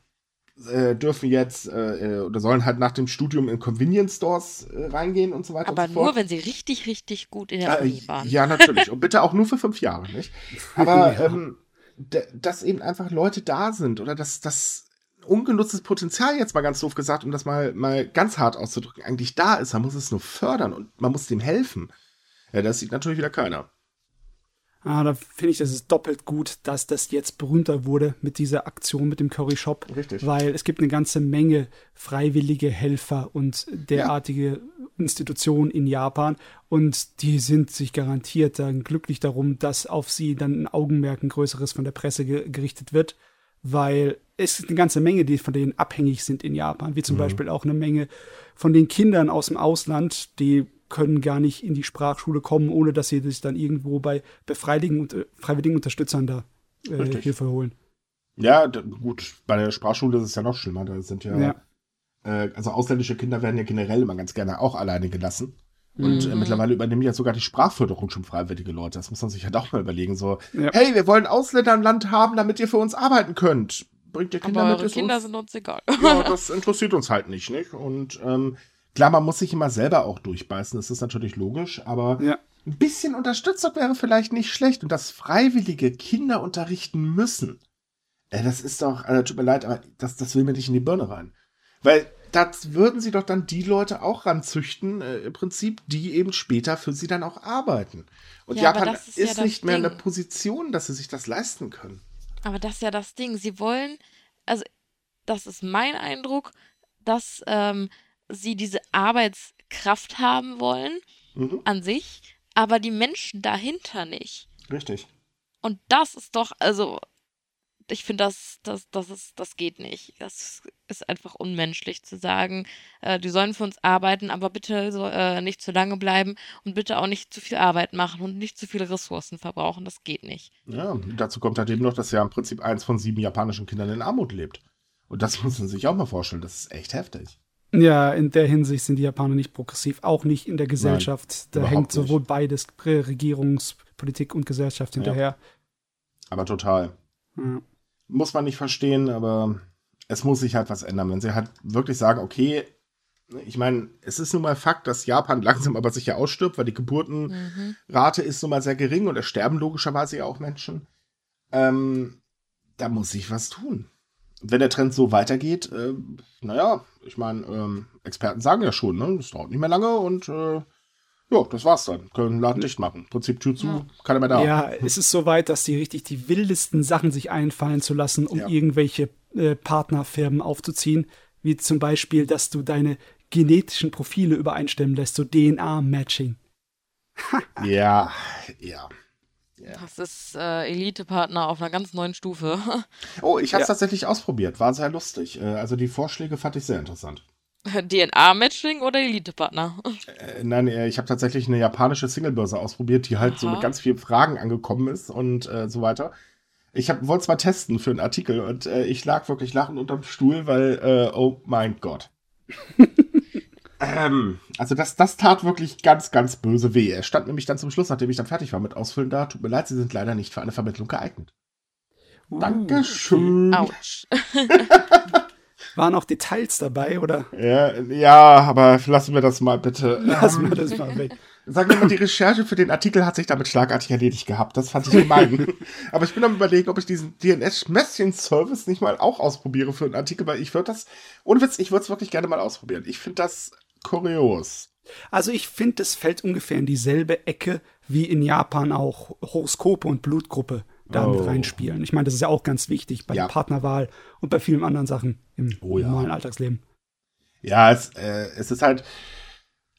äh, dürfen jetzt äh, äh, oder sollen halt nach dem Studium in Convenience Stores äh, reingehen und so weiter. Aber so nur, wenn sie richtig, richtig gut in der äh, Uni waren. Ja, natürlich. und bitte auch nur für fünf Jahre, nicht? (laughs) Aber ja. ähm, dass eben einfach Leute da sind oder dass, dass ungenutztes Potenzial jetzt mal ganz doof gesagt, um das mal, mal ganz hart auszudrücken, eigentlich da ist. Man muss es nur fördern und man muss dem helfen. Ja, das sieht natürlich wieder keiner. Ah, da finde ich, das ist doppelt gut, dass das jetzt berühmter wurde mit dieser Aktion mit dem Curry Shop. Richtig. Weil es gibt eine ganze Menge freiwillige Helfer und derartige ja. Institutionen in Japan und die sind sich garantiert dann glücklich darum, dass auf sie dann ein Augenmerk ein größeres von der Presse ge gerichtet wird, weil es ist eine ganze Menge, die von denen abhängig sind in Japan, wie zum mhm. Beispiel auch eine Menge von den Kindern aus dem Ausland, die können gar nicht in die Sprachschule kommen, ohne dass sie sich dann irgendwo bei, bei freiwilligen, äh, freiwilligen Unterstützern da äh, Hilfe holen. Ja, gut, bei der Sprachschule ist es ja noch schlimmer. Da sind ja, ja. Äh, also ausländische Kinder werden ja generell immer ganz gerne auch alleine gelassen. Und äh, mhm. äh, mittlerweile übernehmen ja sogar die Sprachförderung schon freiwillige Leute. Das muss man sich halt auch mal überlegen. So, ja. hey, wir wollen Ausländer im Land haben, damit ihr für uns arbeiten könnt. Bringt ihr Kinder Aber mit? Eure Kinder uns, sind uns egal. ja, (laughs) das interessiert uns halt nicht, nicht? Und ähm, Klar, man muss sich immer selber auch durchbeißen, das ist natürlich logisch, aber ja. ein bisschen Unterstützung wäre vielleicht nicht schlecht und das freiwillige Kinder unterrichten müssen. Äh, das ist doch, äh, tut mir leid, aber das, das will mir nicht in die Birne rein. Weil das würden sie doch dann die Leute auch ranzüchten, äh, im Prinzip, die eben später für sie dann auch arbeiten. Und ja, Japan ist, ist ja nicht mehr in der Position, dass sie sich das leisten können. Aber das ist ja das Ding. Sie wollen, also das ist mein Eindruck, dass ähm, sie diese Arbeitskraft haben wollen mhm. an sich, aber die Menschen dahinter nicht. Richtig. Und das ist doch, also, ich finde, das, das, das, ist, das geht nicht. Das ist einfach unmenschlich zu sagen, äh, die sollen für uns arbeiten, aber bitte so, äh, nicht zu lange bleiben und bitte auch nicht zu viel Arbeit machen und nicht zu viele Ressourcen verbrauchen. Das geht nicht. Ja, dazu kommt halt eben noch, dass ja im Prinzip eins von sieben japanischen Kindern in Armut lebt. Und das muss man sich auch mal vorstellen. Das ist echt heftig. Ja, in der Hinsicht sind die Japaner nicht progressiv, auch nicht in der Gesellschaft. Nein, da hängt sowohl nicht. beides, Regierungspolitik und Gesellschaft hinterher. Ja. Aber total. Ja. Muss man nicht verstehen, aber es muss sich halt was ändern. Wenn sie halt wirklich sagen, okay, ich meine, es ist nun mal Fakt, dass Japan (laughs) langsam aber sicher ausstirbt, weil die Geburtenrate mhm. ist nun mal sehr gering und es sterben logischerweise ja auch Menschen. Ähm, da muss sich was tun wenn der Trend so weitergeht, äh, naja, ich meine, ähm, Experten sagen ja schon, ne, das dauert nicht mehr lange und äh, ja, das war's dann. Können Laden dicht machen. Prinzip Tür zu, ja. keiner mehr da. Ja, es ist so weit, dass die richtig die wildesten Sachen sich einfallen zu lassen, um ja. irgendwelche äh, Partnerfirmen aufzuziehen. Wie zum Beispiel, dass du deine genetischen Profile übereinstimmen lässt, so DNA-Matching. ja, ja. Yeah. Das ist äh, Elite-Partner auf einer ganz neuen Stufe. (laughs) oh, ich habe es ja. tatsächlich ausprobiert. War sehr lustig. Äh, also die Vorschläge fand ich sehr interessant. DNA-Matching oder Elite-Partner? Äh, nein, äh, ich habe tatsächlich eine japanische Singlebörse ausprobiert, die halt Aha. so mit ganz vielen Fragen angekommen ist und äh, so weiter. Ich wollte es mal testen für einen Artikel und äh, ich lag wirklich lachend unterm Stuhl, weil, äh, oh mein Gott. (laughs) Ähm, also das, das tat wirklich ganz, ganz böse weh. Er stand nämlich dann zum Schluss, nachdem ich dann fertig war mit Ausfüllen da. Tut mir leid, Sie sind leider nicht für eine Vermittlung geeignet. Uh, Dankeschön. Autsch. (laughs) Waren auch Details dabei, oder? Ja, ja, aber lassen wir das mal bitte. (laughs) Lassen wir das mal weg. Sagen wir mal, die Recherche für den Artikel hat sich damit schlagartig erledigt gehabt. Das fand ich gemein. (laughs) aber ich bin am überlegen, ob ich diesen DNS-Messaging-Service nicht mal auch ausprobiere für einen Artikel, weil ich würde das, ohne Witz, ich würde es wirklich gerne mal ausprobieren. Ich finde das kurios. Also ich finde, das fällt ungefähr in dieselbe Ecke wie in Japan auch Horoskope und Blutgruppe da oh. mit reinspielen. Ich meine, das ist ja auch ganz wichtig bei ja. der Partnerwahl und bei vielen anderen Sachen im oh, ja. normalen Alltagsleben. Ja, es, äh, es ist halt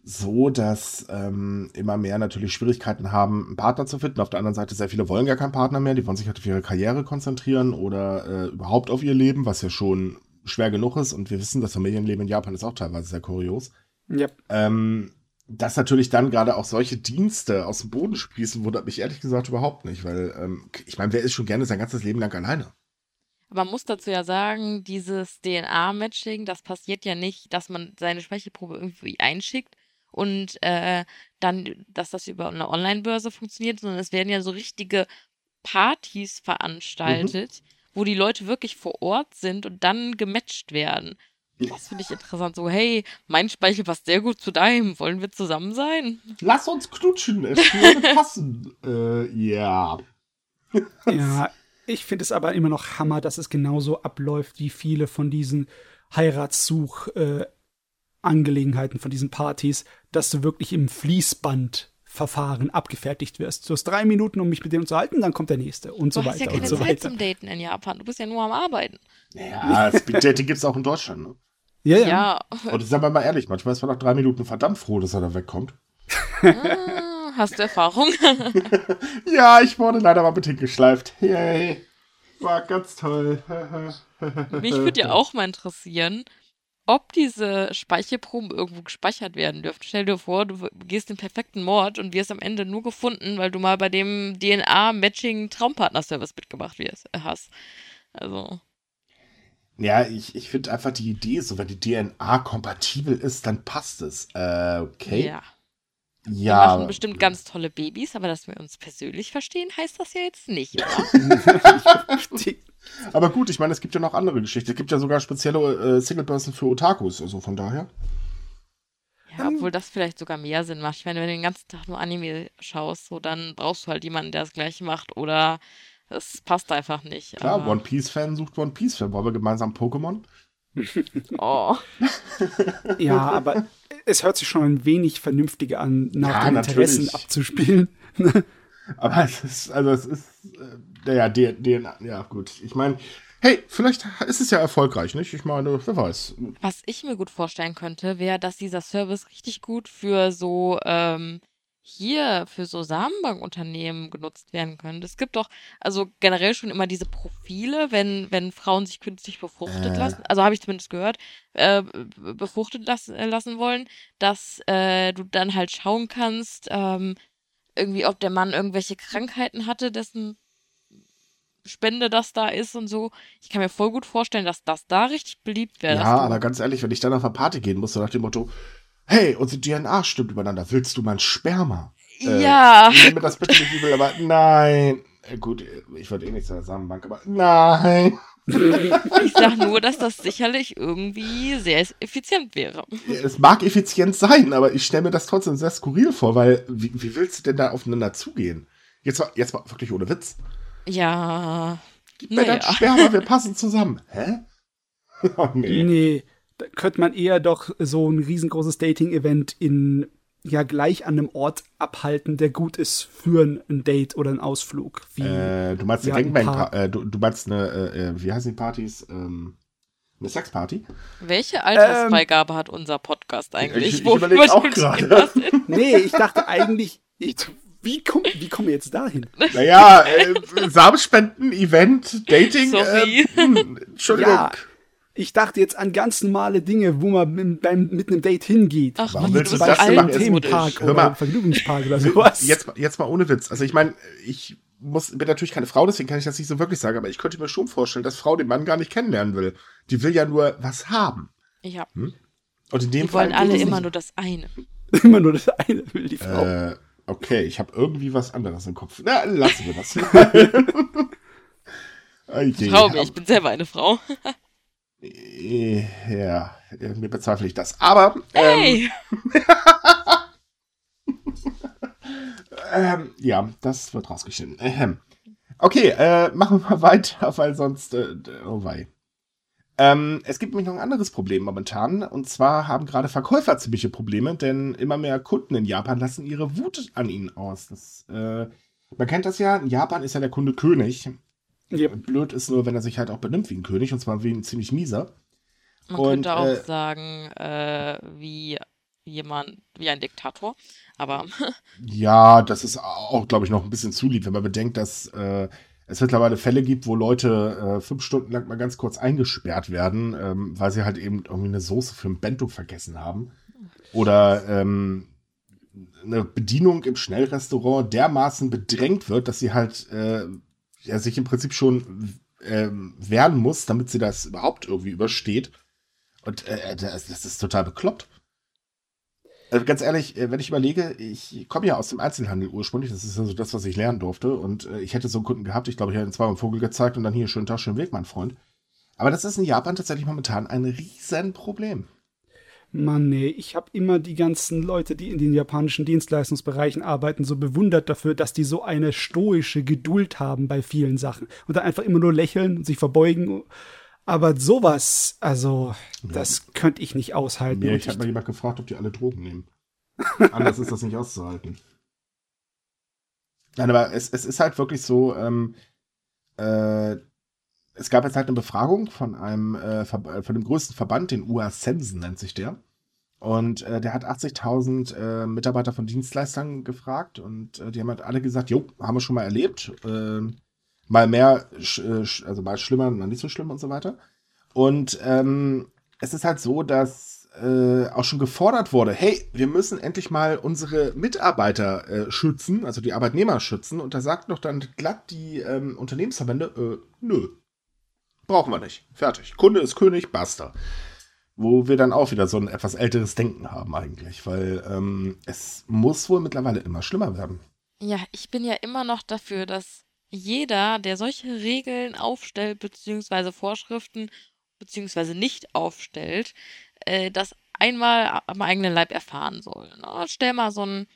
so, dass ähm, immer mehr natürlich Schwierigkeiten haben, einen Partner zu finden. Auf der anderen Seite sehr viele wollen gar keinen Partner mehr. Die wollen sich halt auf ihre Karriere konzentrieren oder äh, überhaupt auf ihr Leben, was ja schon schwer genug ist. Und wir wissen, das Familienleben in Japan ist auch teilweise sehr kurios. Ja. Ähm, dass natürlich dann gerade auch solche Dienste aus dem Boden sprießen, wundert mich ehrlich gesagt überhaupt nicht, weil ähm, ich meine, wer ist schon gerne sein ganzes Leben lang alleine? Man muss dazu ja sagen, dieses DNA-Matching, das passiert ja nicht, dass man seine Speicherprobe irgendwie einschickt und äh, dann, dass das über eine Online-Börse funktioniert, sondern es werden ja so richtige Partys veranstaltet, mhm. wo die Leute wirklich vor Ort sind und dann gematcht werden. Das finde ich interessant. So, hey, mein Speichel passt sehr gut zu deinem. Wollen wir zusammen sein? Lass uns knutschen. Es würde (laughs) passen. äh, ja. ja, Ich finde es aber immer noch Hammer, dass es genauso abläuft wie viele von diesen Heiratssuch-Angelegenheiten, äh, von diesen Partys, dass du wirklich im Fließbandverfahren abgefertigt wirst. Du hast drei Minuten, um mich mit dem zu halten, dann kommt der nächste und du so hast weiter. ja keine so Zeit weiter. zum Daten in Japan. Du bist ja nur am Arbeiten. Ja, Speed-Dating gibt es auch in Deutschland. Ne? Ja, ja. Ja. Und sagen wir mal ehrlich, manchmal ist man nach drei Minuten verdammt froh, dass er da wegkommt. Ah, Hast du Erfahrung? (laughs) Ja, ich wurde leider mal mit hingeschleift. Yay. War ganz toll. (laughs) Mich würde ja auch mal interessieren, ob diese Speichelproben irgendwo gespeichert werden dürfen. Stell dir vor, du gehst den perfekten Mord und wirst am Ende nur gefunden, weil du mal bei dem DNA-Matching-Traumpartner-Service mitgemacht wirst, äh, hast. Also, Ja, ich, ich finde einfach die Idee, so wenn die DNA kompatibel ist, dann passt es. Äh, okay. ja. Wir Ja. machen bestimmt ganz tolle Babys, aber dass wir uns persönlich verstehen, heißt das ja jetzt nicht, oder? (laughs) Aber gut, ich meine, es gibt ja noch andere Geschichten. Es gibt ja sogar spezielle äh, Single-Person für Otakus, also von daher. Ja, obwohl das vielleicht sogar mehr Sinn macht. Ich meine, wenn du den ganzen Tag nur Anime schaust, so dann brauchst du halt jemanden, der das gleiche macht oder es passt einfach nicht. Klar, aber- One Piece-Fan sucht One Piece-Fan. Wollen wir gemeinsam Pokémon? (laughs) Oh. (laughs) Ja, aber es hört sich schon ein wenig vernünftiger an, nach Ja, den Interessen abzuspielen. (laughs) Aber es ist, also es ist, äh, naja, DNA, ja gut. Ich meine, hey, vielleicht ist es ja erfolgreich, nicht? Ich meine, wer weiß. Was ich mir gut vorstellen könnte, wäre, dass dieser Service richtig gut für so, ähm, hier, für so Samenbankunternehmen genutzt werden könnte. Es gibt doch, also generell schon immer diese Profile, wenn, wenn Frauen sich künstlich befruchtet Äh. lassen, also habe ich zumindest gehört, äh, be- befruchtet las äh, lassen wollen, dass äh, du dann halt schauen kannst, ähm, irgendwie, ob der Mann irgendwelche Krankheiten hatte, dessen Spende das da ist und so. Ich kann mir voll gut vorstellen, dass das da richtig beliebt wäre. Ja, aber ganz ehrlich, wenn ich dann auf eine Party gehen musste nach dem Motto, hey, unsere DNA stimmt übereinander, willst du mein Sperma? Äh, Ja. Nimm mir das bitte nicht übel, aber (laughs) nein. Äh, Gut, ich wollte eh nicht zur Samenbank, aber nein. Ich sag nur, dass das sicherlich irgendwie sehr effizient wäre. Es mag effizient sein, aber ich stelle mir das trotzdem sehr skurril vor, weil wie, wie willst du denn da aufeinander zugehen? Jetzt jetzt mal wirklich ohne Witz. Ja. Gib mir Naja. das Sperma, wir passen zusammen. Hä? (laughs) Oh, nee. Nee, da könnte man eher doch so ein riesengroßes Dating-Event in ja gleich an einem Ort abhalten, der gut ist für ein, Date oder einen Ausflug. Wie, Äh, du meinst eine Ja, Gangbang, äh, du, du meinst eine, äh, äh, wie heißen die Partys? Ähm, eine Sexparty? Welche Altersfreigabe hat unser Podcast eigentlich? ich- ich Wofür überleg auch gerade. nee, ich dachte eigentlich, ich, wie kommen wie kommen wir jetzt dahin? (laughs) Naja, äh, Samenspenden, Event, Dating. Sorry. Äh, hm, Entschuldigung. Ja, ich dachte jetzt an ganz normale Dinge, wo man mit, beim, mit einem Date hingeht. Ach, Warum willst du das denn machen? Themenpark Hör oder mal. Vergnügungspark oder sowas. Jetzt, mal- jetzt mal ohne Witz. Also ich meine, ich muss, bin natürlich keine Frau, deswegen kann ich das nicht so wirklich sagen, aber ich könnte mir schon vorstellen, dass Frau den Mann gar nicht kennenlernen will. Die will ja nur was haben. Ja, Und in dem die Fall wollen alle immer nicht. nur das eine. (laughs) Immer nur das eine will die Frau. Äh, okay, ich habe irgendwie was anderes im Kopf. Na, lassen wir das. (laughs) okay. Mir, ich bin selber eine Frau. (laughs) Ja, mir bezweifle ich das. Aber ähm, Hey! (laughs) ähm, ja, das wird rausgeschnitten. Ähm. Okay, äh, machen wir mal weiter, weil sonst, äh, oh wei. Ähm, es gibt nämlich noch ein anderes Problem momentan. Und zwar haben gerade Verkäufer ziemliche Probleme, denn immer mehr Kunden in Japan lassen ihre Wut an ihnen aus. Das, äh, man kennt das ja, in Japan ist ja der Kunde König. Ja. Blöd ist nur, wenn er sich halt auch benimmt wie ein König, und zwar wie ein ziemlich mieser. Man Und, könnte auch äh, sagen, äh, wie jemand, wie ein Diktator. Aber Ja, das ist auch, glaube ich, noch ein bisschen zu lieb, wenn man bedenkt, dass äh, es mittlerweile Fälle gibt, wo Leute äh, fünf Stunden lang mal ganz kurz eingesperrt werden, ähm, weil sie halt eben irgendwie eine Soße für ein Bento vergessen haben. Oder ähm, eine Bedienung im Schnellrestaurant dermaßen bedrängt wird, dass sie halt äh, ja, sich im Prinzip schon ähm, wehren muss, damit sie das überhaupt irgendwie übersteht. Und äh, das, das ist total bekloppt. Also ganz ehrlich, äh, wenn ich überlege, ich komme ja aus dem Einzelhandel ursprünglich, das ist also das, was ich lernen durfte. Und äh, ich hätte so einen Kunden gehabt, ich glaube, ich hätte ihn zweimal Vogel gezeigt und dann hier schönen Tag, schönen Weg, mein Freund. Aber das ist in Japan tatsächlich momentan ein Riesenproblem. Mann, nee, ich habe immer die ganzen Leute, die in den japanischen Dienstleistungsbereichen arbeiten, so bewundert dafür, dass die so eine stoische Geduld haben bei vielen Sachen und dann einfach immer nur lächeln und sich verbeugen. Aber sowas, also, das könnte ich nicht aushalten. Ja, ich habe mal jemand gefragt, ob die alle Drogen nehmen. Anders ist das nicht auszuhalten. Nein, aber es, es ist halt wirklich so, ähm, äh, es gab jetzt halt eine Befragung von einem, äh, von dem größten Verband, den UA Sensen nennt sich der. Und äh, der hat 80.000 äh, Mitarbeiter von Dienstleistern gefragt und äh, die haben halt alle gesagt, jo, haben wir schon mal erlebt. Ähm, mal mehr, äh, also mal schlimmer, mal nicht so schlimm und so weiter. Und ähm, es ist halt so, dass äh, auch schon gefordert wurde, hey, wir müssen endlich mal unsere Mitarbeiter äh, schützen, also die Arbeitnehmer schützen. Und da sagt noch dann glatt die ähm, Unternehmensverbände, äh, nö, brauchen wir nicht. Fertig. Kunde ist König, basta. Wo wir dann auch wieder so ein etwas älteres Denken haben eigentlich, weil ähm, es muss wohl mittlerweile immer schlimmer werden. Ja, ich bin ja immer noch dafür, dass jeder, der solche Regeln aufstellt, beziehungsweise Vorschriften, beziehungsweise nicht aufstellt, äh, das einmal am eigenen Leib erfahren soll. Ne? Stell mal so einen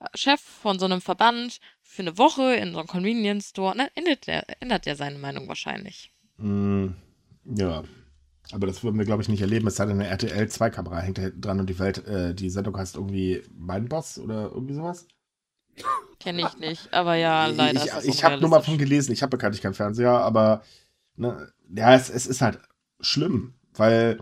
äh, Chef von so einem Verband für eine Woche in so einem Convenience Store, ne, ändert der, ändert der seine Meinung wahrscheinlich. Mm, ja. Aber das würden wir, glaube ich, nicht erleben. Es sei denn, eine RTL-2-Kamera hängt da hinten dran und die Welt, äh, die Sendung heißt irgendwie Mein Boss oder irgendwie sowas. Kenne ich nicht, aber ja, leider. Ich, ich habe nur mal von gelesen, ich habe bekanntlich keinen Fernseher, aber ne, ja, es, es ist halt schlimm, weil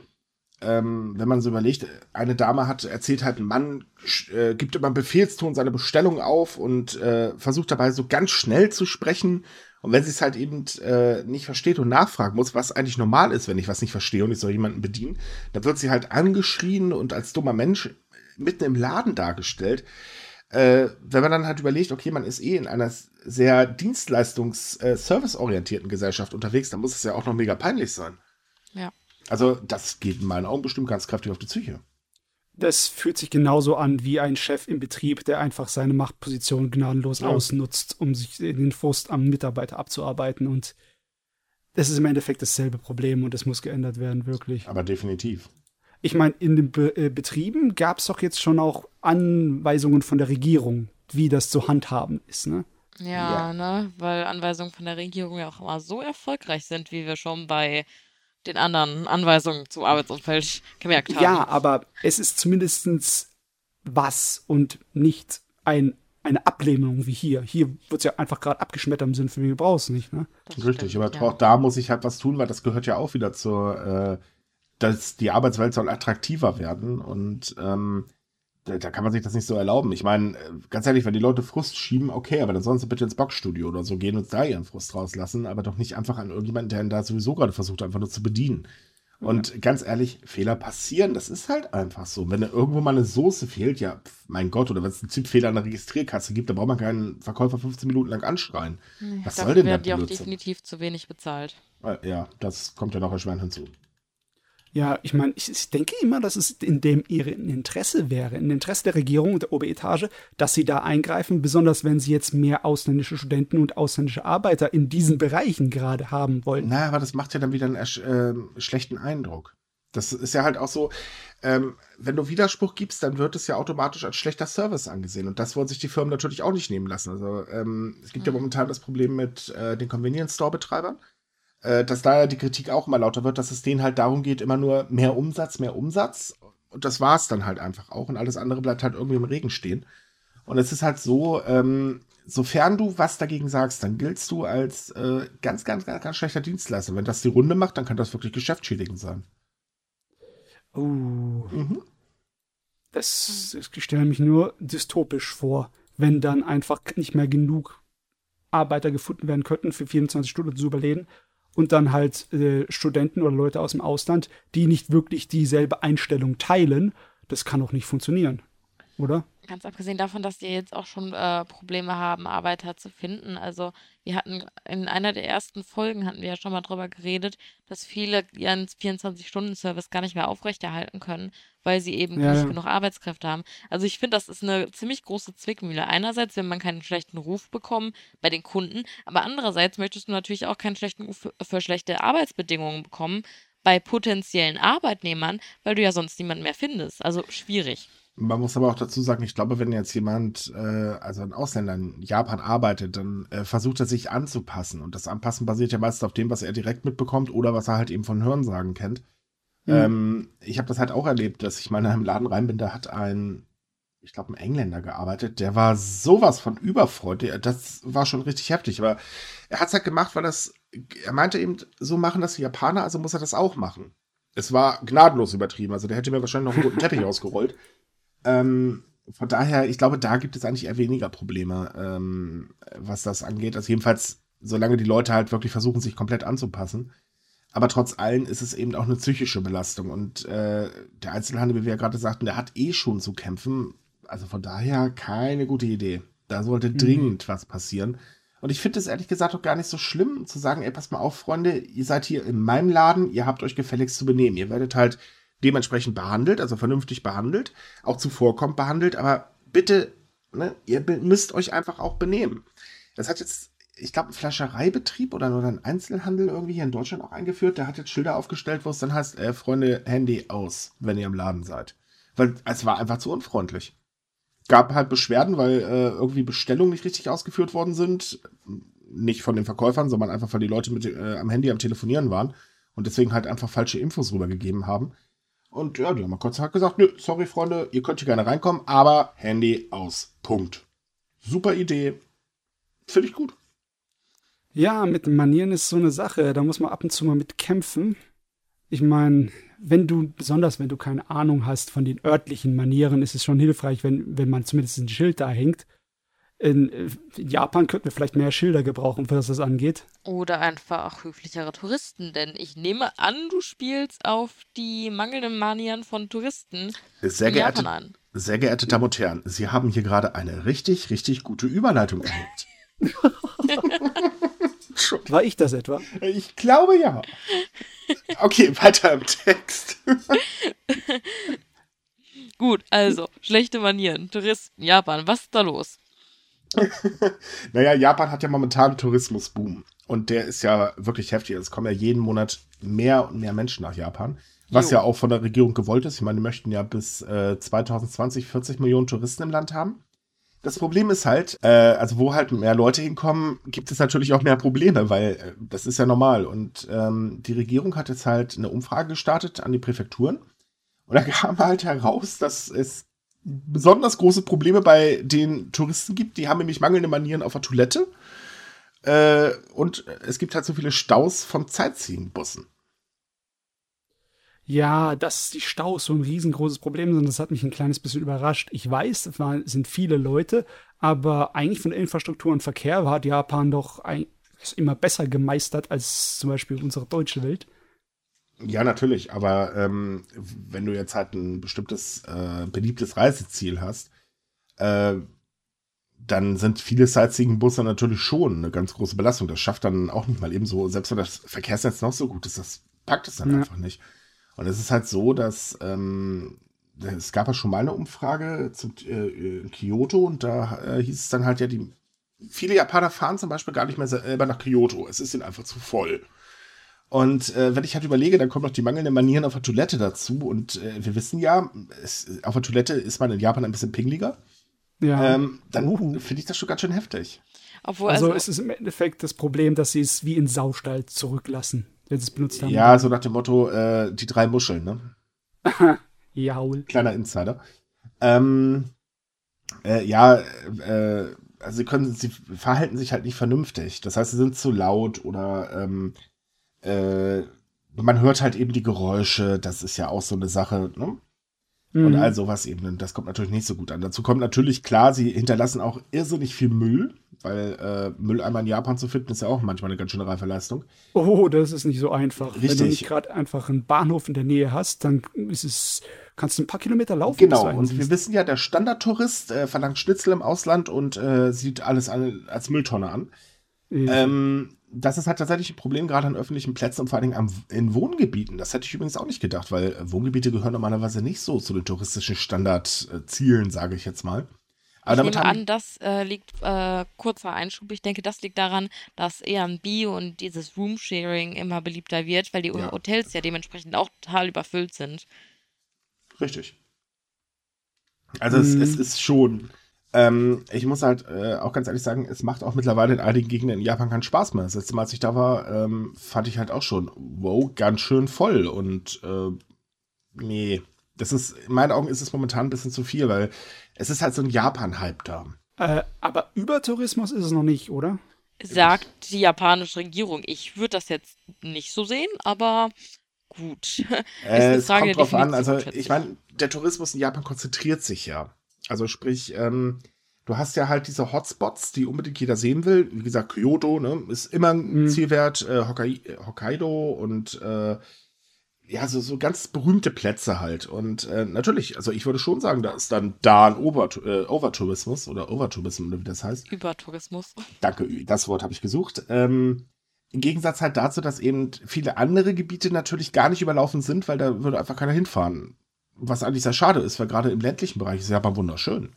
ähm, wenn man so überlegt, eine Dame hat erzählt halt, ein Mann äh, gibt immer Befehlston seine Bestellung auf und äh, versucht dabei so ganz schnell zu sprechen. Und wenn sie es halt eben äh, nicht versteht und nachfragen muss, was eigentlich normal ist, wenn ich was nicht verstehe und ich soll jemanden bedienen, dann wird sie halt angeschrien und als dummer Mensch mitten im Laden dargestellt. Äh, wenn man dann halt überlegt, okay, man ist eh in einer sehr dienstleistungs-serviceorientierten äh, Gesellschaft unterwegs, dann muss es ja auch noch mega peinlich sein. Ja. Also, das geht in meinen Augen bestimmt ganz kräftig auf die Psyche. Das fühlt sich genauso an wie ein Chef im Betrieb, der einfach seine Machtposition gnadenlos ja. ausnutzt, um sich den Frust am Mitarbeiter abzuarbeiten. Und das ist im Endeffekt dasselbe Problem und das muss geändert werden, wirklich. Aber definitiv. Ich meine, in den Be äh, Betrieben gab es doch jetzt schon auch Anweisungen von der Regierung, wie das zu handhaben ist, ne? Ja, ja, ne? Weil Anweisungen von der Regierung ja auch immer so erfolgreich sind, wie wir schon bei den anderen Anweisungen zum Arbeitsumfeld gemerkt haben. Ja, aber es ist zumindest was und nicht ein, eine Ablehnung wie hier. Hier wird es ja einfach gerade abgeschmettert im Sinne von, wir brauchen es nicht. Ne? Richtig, stimmt, aber ja. auch da muss ich halt was tun, weil das gehört ja auch wieder zur, äh, dass die Arbeitswelt soll attraktiver werden und ähm, da, da, kann man sich das nicht so erlauben. Ich meine, äh, ganz ehrlich, wenn die Leute Frust schieben, okay, aber dann sollen sie bitte ins Boxstudio oder so gehen und da ihren Frust rauslassen, aber doch nicht einfach an irgendjemanden, der ihn da sowieso gerade versucht, einfach nur zu bedienen. Und ja. ganz ehrlich, Fehler passieren, das ist halt einfach so. Wenn da irgendwo mal eine Soße fehlt, ja, pf, mein Gott, oder wenn es einen Tippfehler an der Registrierkasse gibt, dann braucht man keinen Verkäufer 15 Minuten lang anschreien. Ja, Was soll denn da? werden die auch definitiv zu wenig bezahlt. Äh, ja, das kommt ja noch erschwerend hinzu. Ja, ich meine, ich, ich, denke immer, dass es in dem ihrem Interesse wäre, in Interesse der Regierung und der Oberetage, dass sie da eingreifen, besonders wenn sie jetzt mehr ausländische Studenten und ausländische Arbeiter in diesen Bereichen gerade haben wollen. Na, aber das macht ja dann wieder einen äh, schlechten Eindruck. Das ist ja halt auch so, ähm, wenn du Widerspruch gibst, dann wird es ja automatisch als schlechter Service angesehen. Und das wollen sich die Firmen natürlich auch nicht nehmen lassen. Also ähm, es gibt mhm. ja momentan das Problem mit äh, den Convenience Store-Betreibern äh, dass da die Kritik auch immer lauter wird, dass es denen halt darum geht, immer nur mehr Umsatz, mehr Umsatz. Und das war es dann halt einfach auch. Und alles andere bleibt halt irgendwie im Regen stehen. Und es ist halt so, ähm, sofern du was dagegen sagst, dann giltst du als äh, ganz, ganz, ganz, ganz schlechter Dienstleister. Wenn das die Runde macht, dann kann das wirklich geschäftsschädigend sein. Oh. Mhm. Das, ich stelle mich nur dystopisch vor, wenn dann einfach nicht mehr genug Arbeiter gefunden werden könnten, für 24 Stunden zu überleben und dann halt äh, Studenten oder Leute aus dem Ausland, die nicht wirklich dieselbe Einstellung teilen, das kann doch nicht funktionieren, oder? Ganz abgesehen davon, dass die jetzt auch schon äh, Probleme haben, Arbeiter zu finden. Also wir hatten in einer der ersten Folgen hatten wir ja schon mal drüber geredet, dass viele ihren 24-Stunden-Service gar nicht mehr aufrechterhalten können, weil sie eben ja, nicht ja. genug Arbeitskräfte haben. Also ich finde, das ist eine ziemlich große Zwickmühle. Einerseits will man keinen schlechten Ruf bekommen bei den Kunden, aber andererseits möchtest du natürlich auch keinen schlechten Ruf für, für schlechte Arbeitsbedingungen bekommen bei potenziellen Arbeitnehmern, weil du ja sonst niemanden mehr findest. Also schwierig. Man muss aber auch dazu sagen, ich glaube, wenn jetzt jemand, äh, also ein Ausländer in Japan arbeitet, dann äh, versucht er sich anzupassen. Und das Anpassen basiert ja meistens auf dem, was er direkt mitbekommt oder was er halt eben von Hörensagen kennt. Mhm. Ähm, ich habe das halt auch erlebt, dass ich mal in einem Laden rein bin, da hat ein, ich glaube, ein Engländer gearbeitet, der war sowas von überfreundlich. Das war schon richtig heftig, aber er hat es halt gemacht, weil das, er meinte eben, so machen das die Japaner, also muss er das auch machen. Es war gnadenlos übertrieben, also der hätte mir wahrscheinlich noch einen guten Teppich (laughs) ausgerollt. Ähm, von daher, ich glaube, da gibt es eigentlich eher weniger Probleme, ähm, was das angeht. Also jedenfalls, solange die Leute halt wirklich versuchen, sich komplett anzupassen. Aber trotz allem ist es eben auch eine psychische Belastung. Und äh, der Einzelhandel, wie wir ja gerade sagten, der hat eh schon zu kämpfen. Also von daher keine gute Idee. Da sollte mhm. dringend was passieren. Und ich finde es ehrlich gesagt auch gar nicht so schlimm zu sagen, ey, pass mal auf, Freunde, ihr seid hier in meinem Laden, ihr habt euch gefälligst zu benehmen. Ihr werdet halt dementsprechend behandelt, also vernünftig behandelt, auch zuvorkommt behandelt, aber bitte, ne, ihr müsst euch einfach auch benehmen. Das hat jetzt, ich glaube, ein Flaschereibetrieb oder nur ein Einzelhandel irgendwie hier in Deutschland auch eingeführt, der hat jetzt Schilder aufgestellt, wo es dann heißt, äh, Freunde, Handy aus, wenn ihr im Laden seid. Weil es war einfach zu unfreundlich. Gab halt Beschwerden, weil äh, irgendwie Bestellungen nicht richtig ausgeführt worden sind. Nicht von den Verkäufern, sondern einfach, weil die Leute mit äh, am Handy am Telefonieren waren und deswegen halt einfach falsche Infos rübergegeben haben. Und ja, die haben mal kurz gesagt, nö, sorry Freunde, ihr könnt hier gerne reinkommen, aber Handy aus. Punkt. Super Idee. Finde ich gut. Ja, mit Manieren ist so eine Sache. Da muss man ab und zu mal mit kämpfen. Ich meine, wenn du, besonders wenn du keine Ahnung hast von den örtlichen Manieren, ist es schon hilfreich, wenn, wenn man zumindest ein Schild da hängt. In, in, Japan könnten wir vielleicht mehr Schilder gebrauchen, was das angeht. Oder einfach höflichere Touristen, denn ich nehme an, du spielst auf die mangelnden Manieren von Touristen sehr in geehrte, Japan an. Sehr geehrte Damen und Herren, Sie haben hier gerade eine richtig, richtig gute Überleitung erlebt. (laughs) War ich das etwa? Ich glaube ja. Okay, weiter im Text. (laughs) Gut, also, schlechte Manieren, Touristen, Japan, was ist da los? Naja, Japan hat ja momentan einen Tourismusboom. Und der ist ja wirklich heftig. Es kommen ja jeden Monat mehr und mehr Menschen nach Japan. Was jo. ja auch von der Regierung gewollt ist. Ich meine, die möchten ja bis äh, 2020 40 Millionen Touristen im Land haben. Das Problem ist halt, äh, also wo halt mehr Leute hinkommen, gibt es natürlich auch mehr Probleme, weil äh, das ist ja normal. Und ähm, die Regierung hat jetzt halt eine Umfrage gestartet an die Präfekturen. Und da (laughs) kam halt heraus, dass es besonders große Probleme bei den Touristen gibt. Die haben nämlich mangelnde Manieren auf der Toilette. Äh, und es gibt halt so viele Staus von Sightseeing-Bussen. Ja, dass die Staus so ein riesengroßes Problem sind, das hat mich ein kleines bisschen überrascht. Ich weiß, es sind viele Leute, aber eigentlich von der Infrastruktur und Verkehr hat Japan doch immer besser gemeistert als zum Beispiel unsere deutsche Welt. Ja, natürlich, aber ähm, wenn du jetzt halt ein bestimmtes äh, beliebtes Reiseziel hast, äh, dann sind viele Sightseeing-Busse natürlich schon eine ganz große Belastung. Das schafft dann auch nicht mal eben so, selbst wenn das Verkehrsnetz noch so gut ist, das packt es dann ja. einfach nicht. Und es ist halt so, dass ähm, es gab ja schon mal eine Umfrage zu äh, Kyoto und da äh, hieß es dann halt ja, die viele Japaner fahren zum Beispiel gar nicht mehr selber nach Kyoto. Es ist ihnen einfach zu voll. Und äh, wenn ich halt überlege, dann kommen noch die mangelnden Manieren auf der Toilette dazu. Und äh, wir wissen ja, es, auf der Toilette ist man in Japan ein bisschen pingliger. Ja. Ähm, dann uh. finde ich das schon ganz schön heftig. Obwohl, also, also es ist im Endeffekt das Problem, dass sie es wie in Saustall zurücklassen, wenn sie es benutzt haben. Ja, so nach dem Motto, äh, die drei Muscheln, ne? (laughs) Jaul. Kleiner Insider. Ähm, äh, ja, äh, also sie können, sie verhalten sich halt nicht vernünftig. Das heißt, sie sind zu laut oder ähm, äh, man hört halt eben die Geräusche, das ist ja auch so eine Sache, ne? Mhm. Und all sowas eben. Das kommt natürlich nicht so gut an. Dazu kommt natürlich, klar, sie hinterlassen auch irrsinnig viel Müll, weil äh, Mülleimer in Japan zu finden, ist ja auch manchmal eine ganz schöne Reifeleistung. Oh, das ist nicht so einfach. Richtig. Wenn du nicht gerade einfach einen Bahnhof in der Nähe hast, dann ist es, kannst du ein paar Kilometer laufen. Genau, und wir wissen ja, der Standardtourist äh, verlangt Schnitzel im Ausland und äh, sieht alles an, als Mülltonne an. Ja. Ähm, das ist halt tatsächlich ein Problem, gerade an öffentlichen Plätzen und vor allen Dingen am, in Wohngebieten. Das hätte ich übrigens auch nicht gedacht, weil Wohngebiete gehören normalerweise nicht so zu den touristischen Standardzielen, sage ich jetzt mal. Aber ich nehme an, das äh, liegt, äh, kurzer Einschub, ich denke, das liegt daran, dass Airbnb und dieses Roomsharing immer beliebter wird, weil die ja. Hotels ja dementsprechend auch total überfüllt sind. Richtig. Also mhm. es, es, ist schon, ähm, ich muss halt äh, auch ganz ehrlich sagen, es macht auch mittlerweile in einigen Gegenden in Japan keinen Spaß mehr. Das letzte Mal, als ich da war, ähm, fand ich halt auch schon, wow, ganz schön voll und äh, nee, das ist, in meinen Augen ist es momentan ein bisschen zu viel, weil es ist halt so ein Japan-Hype da. Äh, aber Übertourismus ist es noch nicht, oder? Sagt die japanische Regierung. Ich würde das jetzt nicht so sehen, aber gut. (laughs) Äh, es kommt drauf an. Also, ich meine, der Tourismus in Japan konzentriert sich ja. Also, sprich, ähm, du hast ja halt diese Hotspots, die unbedingt jeder sehen will. Wie gesagt, Kyoto ne, ist immer ein mhm. Zielwert. Äh, Hokkaido und äh, ja, so, so ganz berühmte Plätze halt. Und äh, natürlich, also ich würde schon sagen, da ist dann da ein Over, äh, Overtourismus oder Overtourismus, oder wie das heißt. Übertourismus. Danke, das Wort habe ich gesucht. Ähm, Im Gegensatz halt dazu, dass eben viele andere Gebiete natürlich gar nicht überlaufen sind, weil da würde einfach keiner hinfahren. Was eigentlich sehr schade ist, weil gerade im ländlichen Bereich ist Japan wunderschön.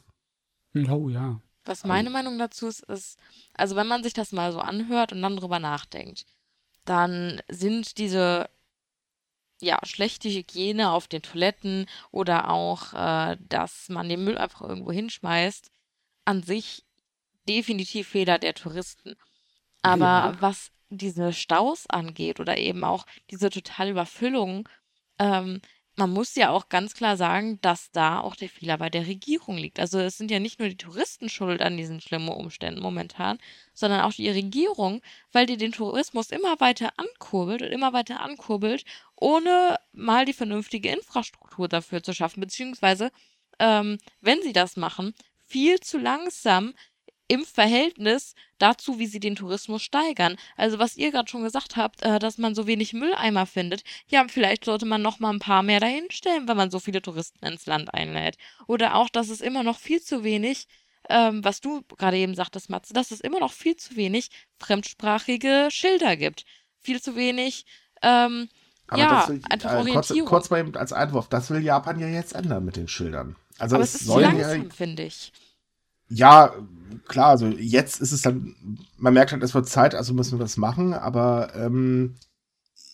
Oh ja. Was meine Meinung dazu ist, ist, also wenn man sich das mal so anhört und dann drüber nachdenkt, dann sind diese ja, schlechte Hygiene auf den Toiletten oder auch, äh, dass man den Müll einfach irgendwo hinschmeißt, an sich definitiv Fehler der Touristen. Aber ja. was diese Staus angeht oder eben auch diese totale Überfüllung, ähm, man muss ja auch ganz klar sagen, dass da auch der Fehler bei der Regierung liegt. Also es sind ja nicht nur die Touristen schuld an diesen schlimmen Umständen momentan, sondern auch die Regierung, weil die den Tourismus immer weiter ankurbelt und immer weiter ankurbelt, ohne mal die vernünftige Infrastruktur dafür zu schaffen, beziehungsweise, ähm, wenn sie das machen, viel zu langsam im Verhältnis dazu, wie sie den Tourismus steigern. Also was ihr gerade schon gesagt habt, äh, dass man so wenig Mülleimer findet. Ja, vielleicht sollte man noch mal ein paar mehr dahinstellen, wenn man so viele Touristen ins Land einlädt. Oder auch, dass es immer noch viel zu wenig, ähm, was du gerade eben sagtest, Matze, dass es immer noch viel zu wenig fremdsprachige Schilder gibt. Viel zu wenig, ähm, aber ja, will, einfach äh, Orientierung. Kurz, kurz mal als Einwurf, das will Japan ja jetzt ändern mit den Schildern. Also Aber es, es ist zu langsam, ja, finde ich. Ja, klar, also jetzt ist es dann, man merkt halt, es wird Zeit, also müssen wir das machen, aber ähm,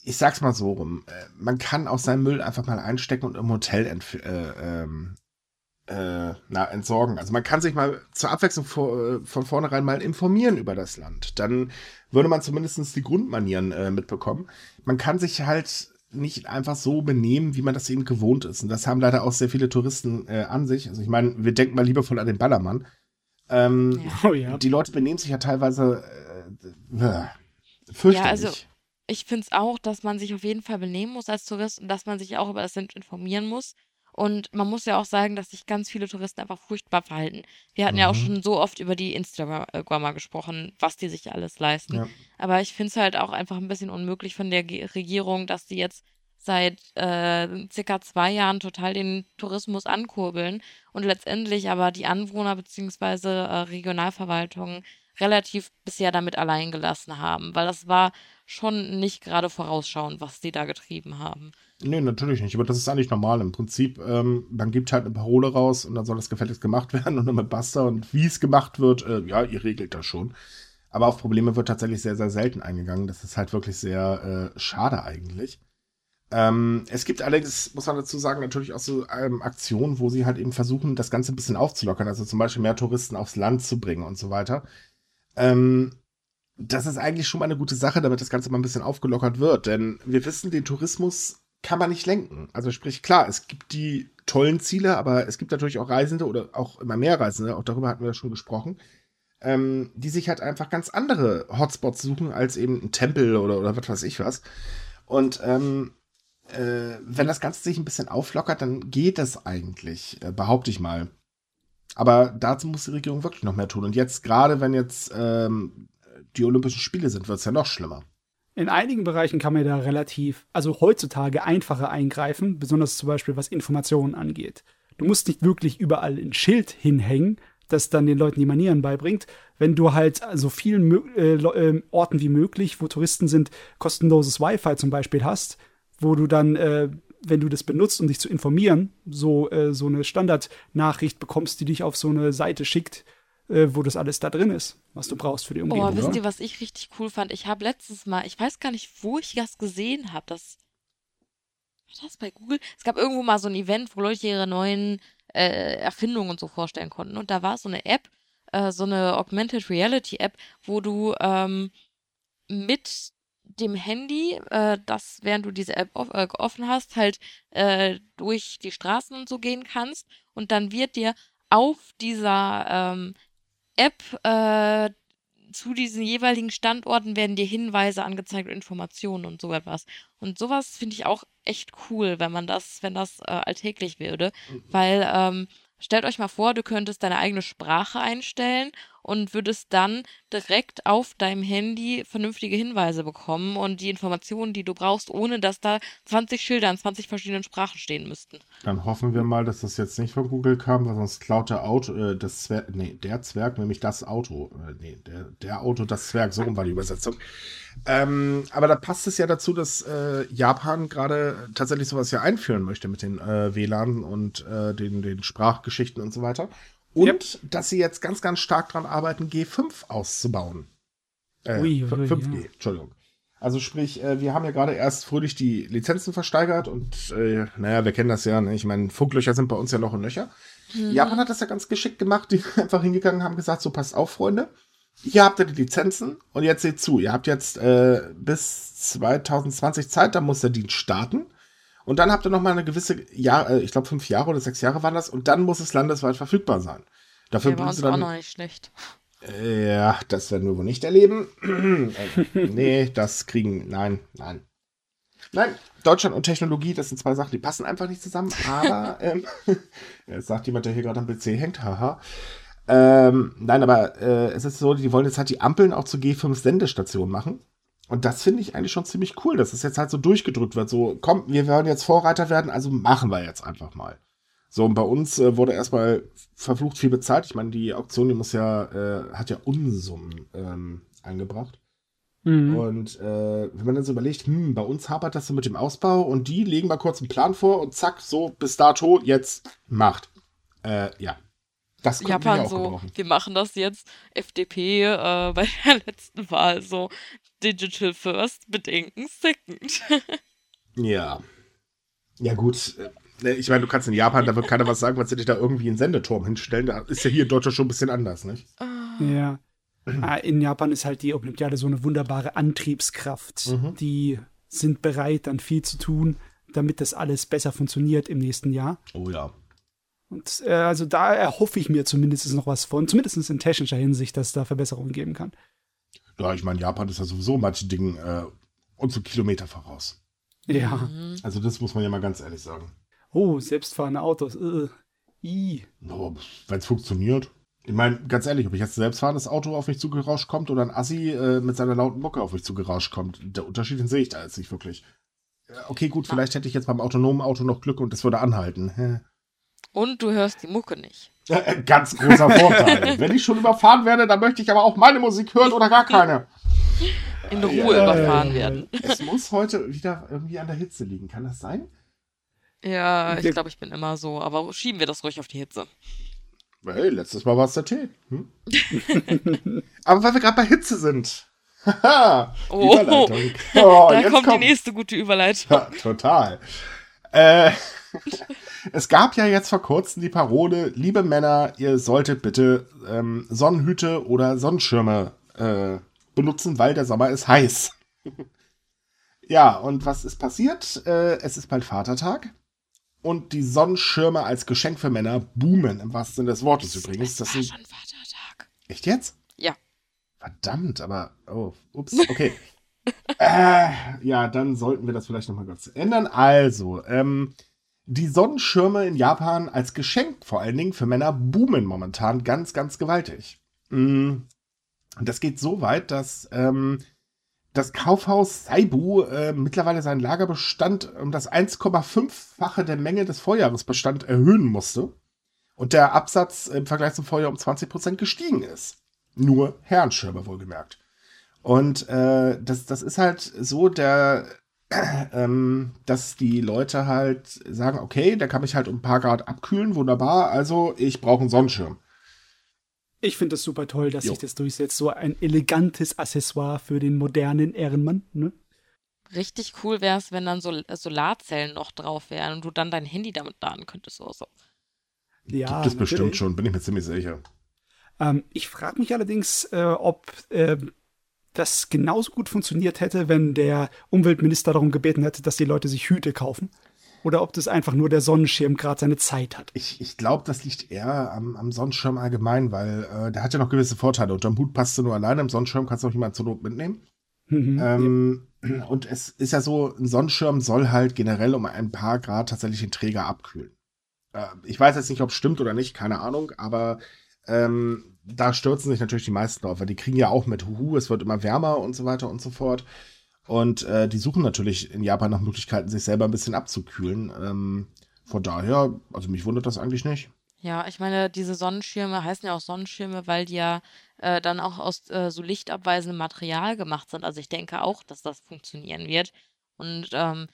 ich sag's mal so rum, äh, man kann auch seinen Müll einfach mal einstecken und im Hotel äh, ähm, äh, na, entsorgen. Also man kann sich mal zur Abwechslung vor, äh, von vornherein mal informieren über das Land. Dann würde man zumindest die Grundmanieren äh, mitbekommen. Man kann sich halt nicht einfach so benehmen, wie man das eben gewohnt ist. Und das haben leider auch sehr viele Touristen äh, an sich. Also ich meine, wir denken mal liebevoll an den Ballermann. Ähm, ja. Oh, ja. Die Leute benehmen sich ja teilweise äh, äh, fürchterlich. Ja, also ich finde es auch, dass man sich auf jeden Fall benehmen muss als Tourist und dass man sich auch über das Land informieren muss. Und man muss ja auch sagen, dass sich ganz viele Touristen einfach furchtbar verhalten. Wir hatten mhm. ja auch mhm. schon so oft über die Instagrammer gesprochen, was die sich alles leisten. Ja. Aber ich finde es halt auch einfach ein bisschen unmöglich von der Regierung, dass die jetzt seit äh, circa zwei Jahren total den Tourismus ankurbeln und letztendlich aber die Anwohner bzw. Äh, Regionalverwaltungen relativ bisher damit allein gelassen haben, weil das war schon nicht gerade vorausschauend, was die da getrieben haben. Nee, natürlich nicht, aber das ist eigentlich normal. Im Prinzip, ähm, man gibt halt eine Parole raus und dann soll das gefälligst gemacht (laughs) werden und dann mit Basta und wie es gemacht wird, äh, ja, ihr regelt das schon. Aber auf Probleme wird tatsächlich sehr, sehr selten eingegangen. Das ist halt wirklich sehr äh, schade eigentlich. Ähm, es gibt allerdings, muss man dazu sagen, natürlich auch so ähm, Aktionen, wo sie halt eben versuchen, das Ganze ein bisschen aufzulockern. Also zum Beispiel mehr Touristen aufs Land zu bringen und so weiter. Ähm, das ist eigentlich schon mal eine gute Sache, damit das Ganze mal ein bisschen aufgelockert wird. Denn wir wissen, den Tourismus kann man nicht lenken. Also sprich, klar, es gibt die tollen Ziele, aber es gibt natürlich auch Reisende oder auch immer mehr Reisende, auch darüber hatten wir ja schon gesprochen, ähm, die sich halt einfach ganz andere Hotspots suchen als eben ein Tempel oder, oder was weiß ich was. Und ähm, äh, wenn das Ganze sich ein bisschen auflockert, dann geht das eigentlich, äh, behaupte ich mal. Aber dazu muss die Regierung wirklich noch mehr tun. Und jetzt, gerade wenn jetzt ähm, die Olympischen Spiele sind, wird es ja noch schlimmer. In einigen Bereichen kann man da relativ, also heutzutage einfacher eingreifen, besonders zum Beispiel was Informationen angeht. Du musst nicht wirklich überall ein Schild hinhängen, das dann den Leuten die Manieren beibringt. Wenn du halt so vielen äh, äh, Orten wie möglich, wo Touristen sind, kostenloses Wi-Fi zum Beispiel hast, wo du dann äh, wenn du das benutzt, um dich zu informieren, so, äh, so eine Standardnachricht bekommst, die dich auf so eine Seite schickt, äh, wo das alles da drin ist, was du brauchst für die Umgebung. Oh, wisst ihr, was ich richtig cool fand? Ich habe letztes Mal, ich weiß gar nicht, wo ich das gesehen habe, das war das bei Google? Es gab irgendwo mal so ein Event, wo Leute ihre neuen äh, Erfindungen und so vorstellen konnten. Und da war so eine App, äh, so eine Augmented Reality App, wo du ähm, mit dem Handy, äh, das während du diese App off, äh, offen hast, halt äh, durch die Straßen und so gehen kannst. Und dann wird dir auf dieser ähm, App äh, zu diesen jeweiligen Standorten werden dir Hinweise angezeigt und Informationen und so etwas. Und sowas finde ich auch echt cool, wenn man das, wenn das äh, alltäglich würde. Mhm. Weil ähm, Stellt euch mal vor, du könntest deine eigene Sprache einstellen und würdest dann direkt auf deinem Handy vernünftige Hinweise bekommen und die Informationen, die du brauchst, ohne dass da 20 Schilder in 20 verschiedenen Sprachen stehen müssten. Dann hoffen wir mal, dass das jetzt nicht von Google kam, weil sonst klaut der Auto, äh, das Zwerg, nee, der Zwerg, nämlich das Auto, äh, nee, der, der Auto, das Zwerg, so rum war die Übersetzung. Ähm, aber da passt es ja dazu, dass äh, Japan gerade tatsächlich sowas ja einführen möchte mit den äh, WLAN und äh, den, den Sprachgeschichten und so weiter. Und yep. dass sie jetzt ganz, ganz stark daran arbeiten, G5 auszubauen. Äh, ui, ui, 5G, ja. Entschuldigung. Also sprich, äh, wir haben ja gerade erst fröhlich die Lizenzen versteigert und äh, naja, wir kennen das ja. Ne? Ich meine, Funklöcher sind bei uns ja noch und Löcher. Mhm. Japan hat das ja ganz geschickt gemacht. Die (laughs) einfach hingegangen haben gesagt, so passt auf, Freunde. Hier habt ihr die Lizenzen und jetzt seht zu. Ihr habt jetzt äh, bis 2020 Zeit, da muss der Dienst starten. Und dann habt ihr noch mal eine gewisse Jahr, äh, ich glaube fünf Jahre oder sechs Jahre waren das, und dann muss es landesweit verfügbar sein. Dafür bringen sie dann. auch noch nicht schlecht. Ja, das werden wir wohl nicht erleben. (laughs) äh, nee, das kriegen. Nein, nein. Nein, Deutschland und Technologie, das sind zwei Sachen, die passen einfach nicht zusammen. Aber, (laughs) ähm, (laughs) jetzt sagt jemand, der hier gerade am PC hängt, haha. Ähm, nein, aber äh, es ist so, die wollen jetzt halt die Ampeln auch zu G5-Sendestationen machen. Und das finde ich eigentlich schon ziemlich cool, dass es jetzt halt so durchgedrückt wird. So, komm, wir wollen jetzt Vorreiter werden, also machen wir jetzt einfach mal. So, und bei uns äh, wurde erstmal verflucht viel bezahlt. Ich meine, die Auktion, die muss ja, äh, hat ja Unsummen ähm, angebracht. Mhm. Und äh, wenn man dann so überlegt, hm, bei uns hapert das so mit dem Ausbau und die legen mal kurz einen Plan vor und zack, so bis dato, jetzt macht. Äh, ja, das Japan so, gebrauchen. wir machen das jetzt. FDP äh, (laughs) bei der letzten Wahl so Digital First, Bedenken Second. ja. Ja, gut. Äh, ich meine, du kannst in Japan, da wird keiner was sagen, weil sie dich da irgendwie einen Sendeturm hinstellen. Da ist ja hier in Deutschland schon ein bisschen anders, nicht? Ah. Ja. Ah, in Japan ist halt die Olympiade so eine wunderbare Antriebskraft. Mhm. Die sind bereit, dann viel zu tun, damit das alles besser funktioniert im nächsten Jahr. Oh ja. Und äh, also da erhoffe ich mir zumindest noch was von, zumindest in technischer Hinsicht, dass es da Verbesserungen geben kann. Ja, ich meine, Japan ist ja sowieso manche Dinge äh, und so Kilometer voraus. Ja. Mhm. Also das muss man ja mal ganz ehrlich sagen. Oh, selbstfahrende Autos. Äh, I. No, Wenn es funktioniert. Ich meine, ganz ehrlich, ob ich jetzt ein selbstfahrendes Auto auf mich zugerauscht kommt oder ein Assi äh, mit seiner lauten Mucke auf mich zugerauscht kommt, der Unterschied den sehe ich da jetzt nicht wirklich. Okay, gut, vielleicht hätte ich jetzt beim autonomen Auto noch Glück und das würde anhalten. (laughs) Und du hörst die Mucke nicht. Äh, (laughs) ganz großer Vorteil. (laughs) Wenn ich schon überfahren werde, dann möchte ich aber auch meine Musik hören oder gar keine. In Ruhe ja, überfahren werden. Es muss heute wieder irgendwie an der Hitze liegen. Kann das sein? Ja, ich glaube, ich bin immer so. Aber schieben wir das ruhig auf die Hitze. Hey, letztes Mal war es der Tee. Hm? (laughs) aber weil wir gerade bei Hitze sind. Haha, oh, Überleitung. Oh, da kommt, kommt die nächste gute Überleitung. Ja, total. Äh, (laughs) es gab ja jetzt vor kurzem die Parole, liebe Männer, ihr solltet bitte ähm, Sonnenhüte oder Sonnenschirme äh, benutzen, weil der Sommer ist heiß. (laughs) ja, und was ist passiert? Äh, es ist bald Vatertag. Und die Sonnenschirme als Geschenk für Männer boomen, im wahrsten Sinne des Wortes das übrigens. Das ist schon Vatertag. Echt jetzt? Ja. Verdammt, aber, oh, ups, (laughs) okay. Äh, ja, dann sollten wir das vielleicht nochmal kurz ändern. Also, ähm, die Sonnenschirme in Japan als Geschenk vor allen Dingen für Männer boomen momentan ganz, ganz gewaltig. Mm, das geht so weit, dass ähm, das Kaufhaus Saibu äh, mittlerweile seinen Lagerbestand um das 1,5-fache der Menge des Vorjahresbestand erhöhen musste und der Absatz im Vergleich zum Vorjahr um 20% gestiegen ist. Nur Herrenschirme wohlgemerkt. Und äh, das, das ist halt so, der (clears throat) ähm, dass die Leute halt sagen, okay, da kann mich halt um ein paar Grad abkühlen, wunderbar, also ich brauche einen Sonnenschirm. Ich finde das super toll, dass jo. sich das durchsetzt. So ein elegantes Accessoire für den modernen Ehrenmann. Ne? Richtig cool wäre es, wenn dann so Solarzellen noch drauf wären und du dann dein Handy damit laden könntest oder so. Ja, Gibt es bestimmt schon, bin ich mir ziemlich sicher. Ähm, ich frage mich allerdings, äh, ob äh, das genauso gut funktioniert hätte, wenn der Umweltminister darum gebeten hätte, dass die Leute sich Hüte kaufen. Oder ob das einfach nur der Sonnenschirm gerade seine Zeit hat. Ich, ich glaube, das liegt eher am, am, Sonnenschirm allgemein, weil äh, der hat ja noch gewisse Vorteile. Unterm Hut passt du nur alleine, im Sonnenschirm kannst du auch jemanden zur Not mitnehmen. Mhm, ähm, ja. Und es ist ja so, ein Sonnenschirm soll halt generell um ein paar Grad tatsächlich den Träger abkühlen. Äh, ich weiß jetzt nicht, ob es stimmt oder nicht, keine Ahnung, aber ähm, da stürzen sich natürlich die meisten drauf, weil die kriegen ja auch mit, huhu, es wird immer wärmer und so weiter und so fort. Und äh, die suchen natürlich in Japan nach Möglichkeiten, sich selber ein bisschen abzukühlen. Ähm, von daher, also mich wundert das eigentlich nicht. Ja, ich meine, diese Sonnenschirme heißen ja auch Sonnenschirme, weil die ja äh, dann auch aus äh, so lichtabweisendem Material gemacht sind. Also ich denke auch, dass das funktionieren wird. Und ähm,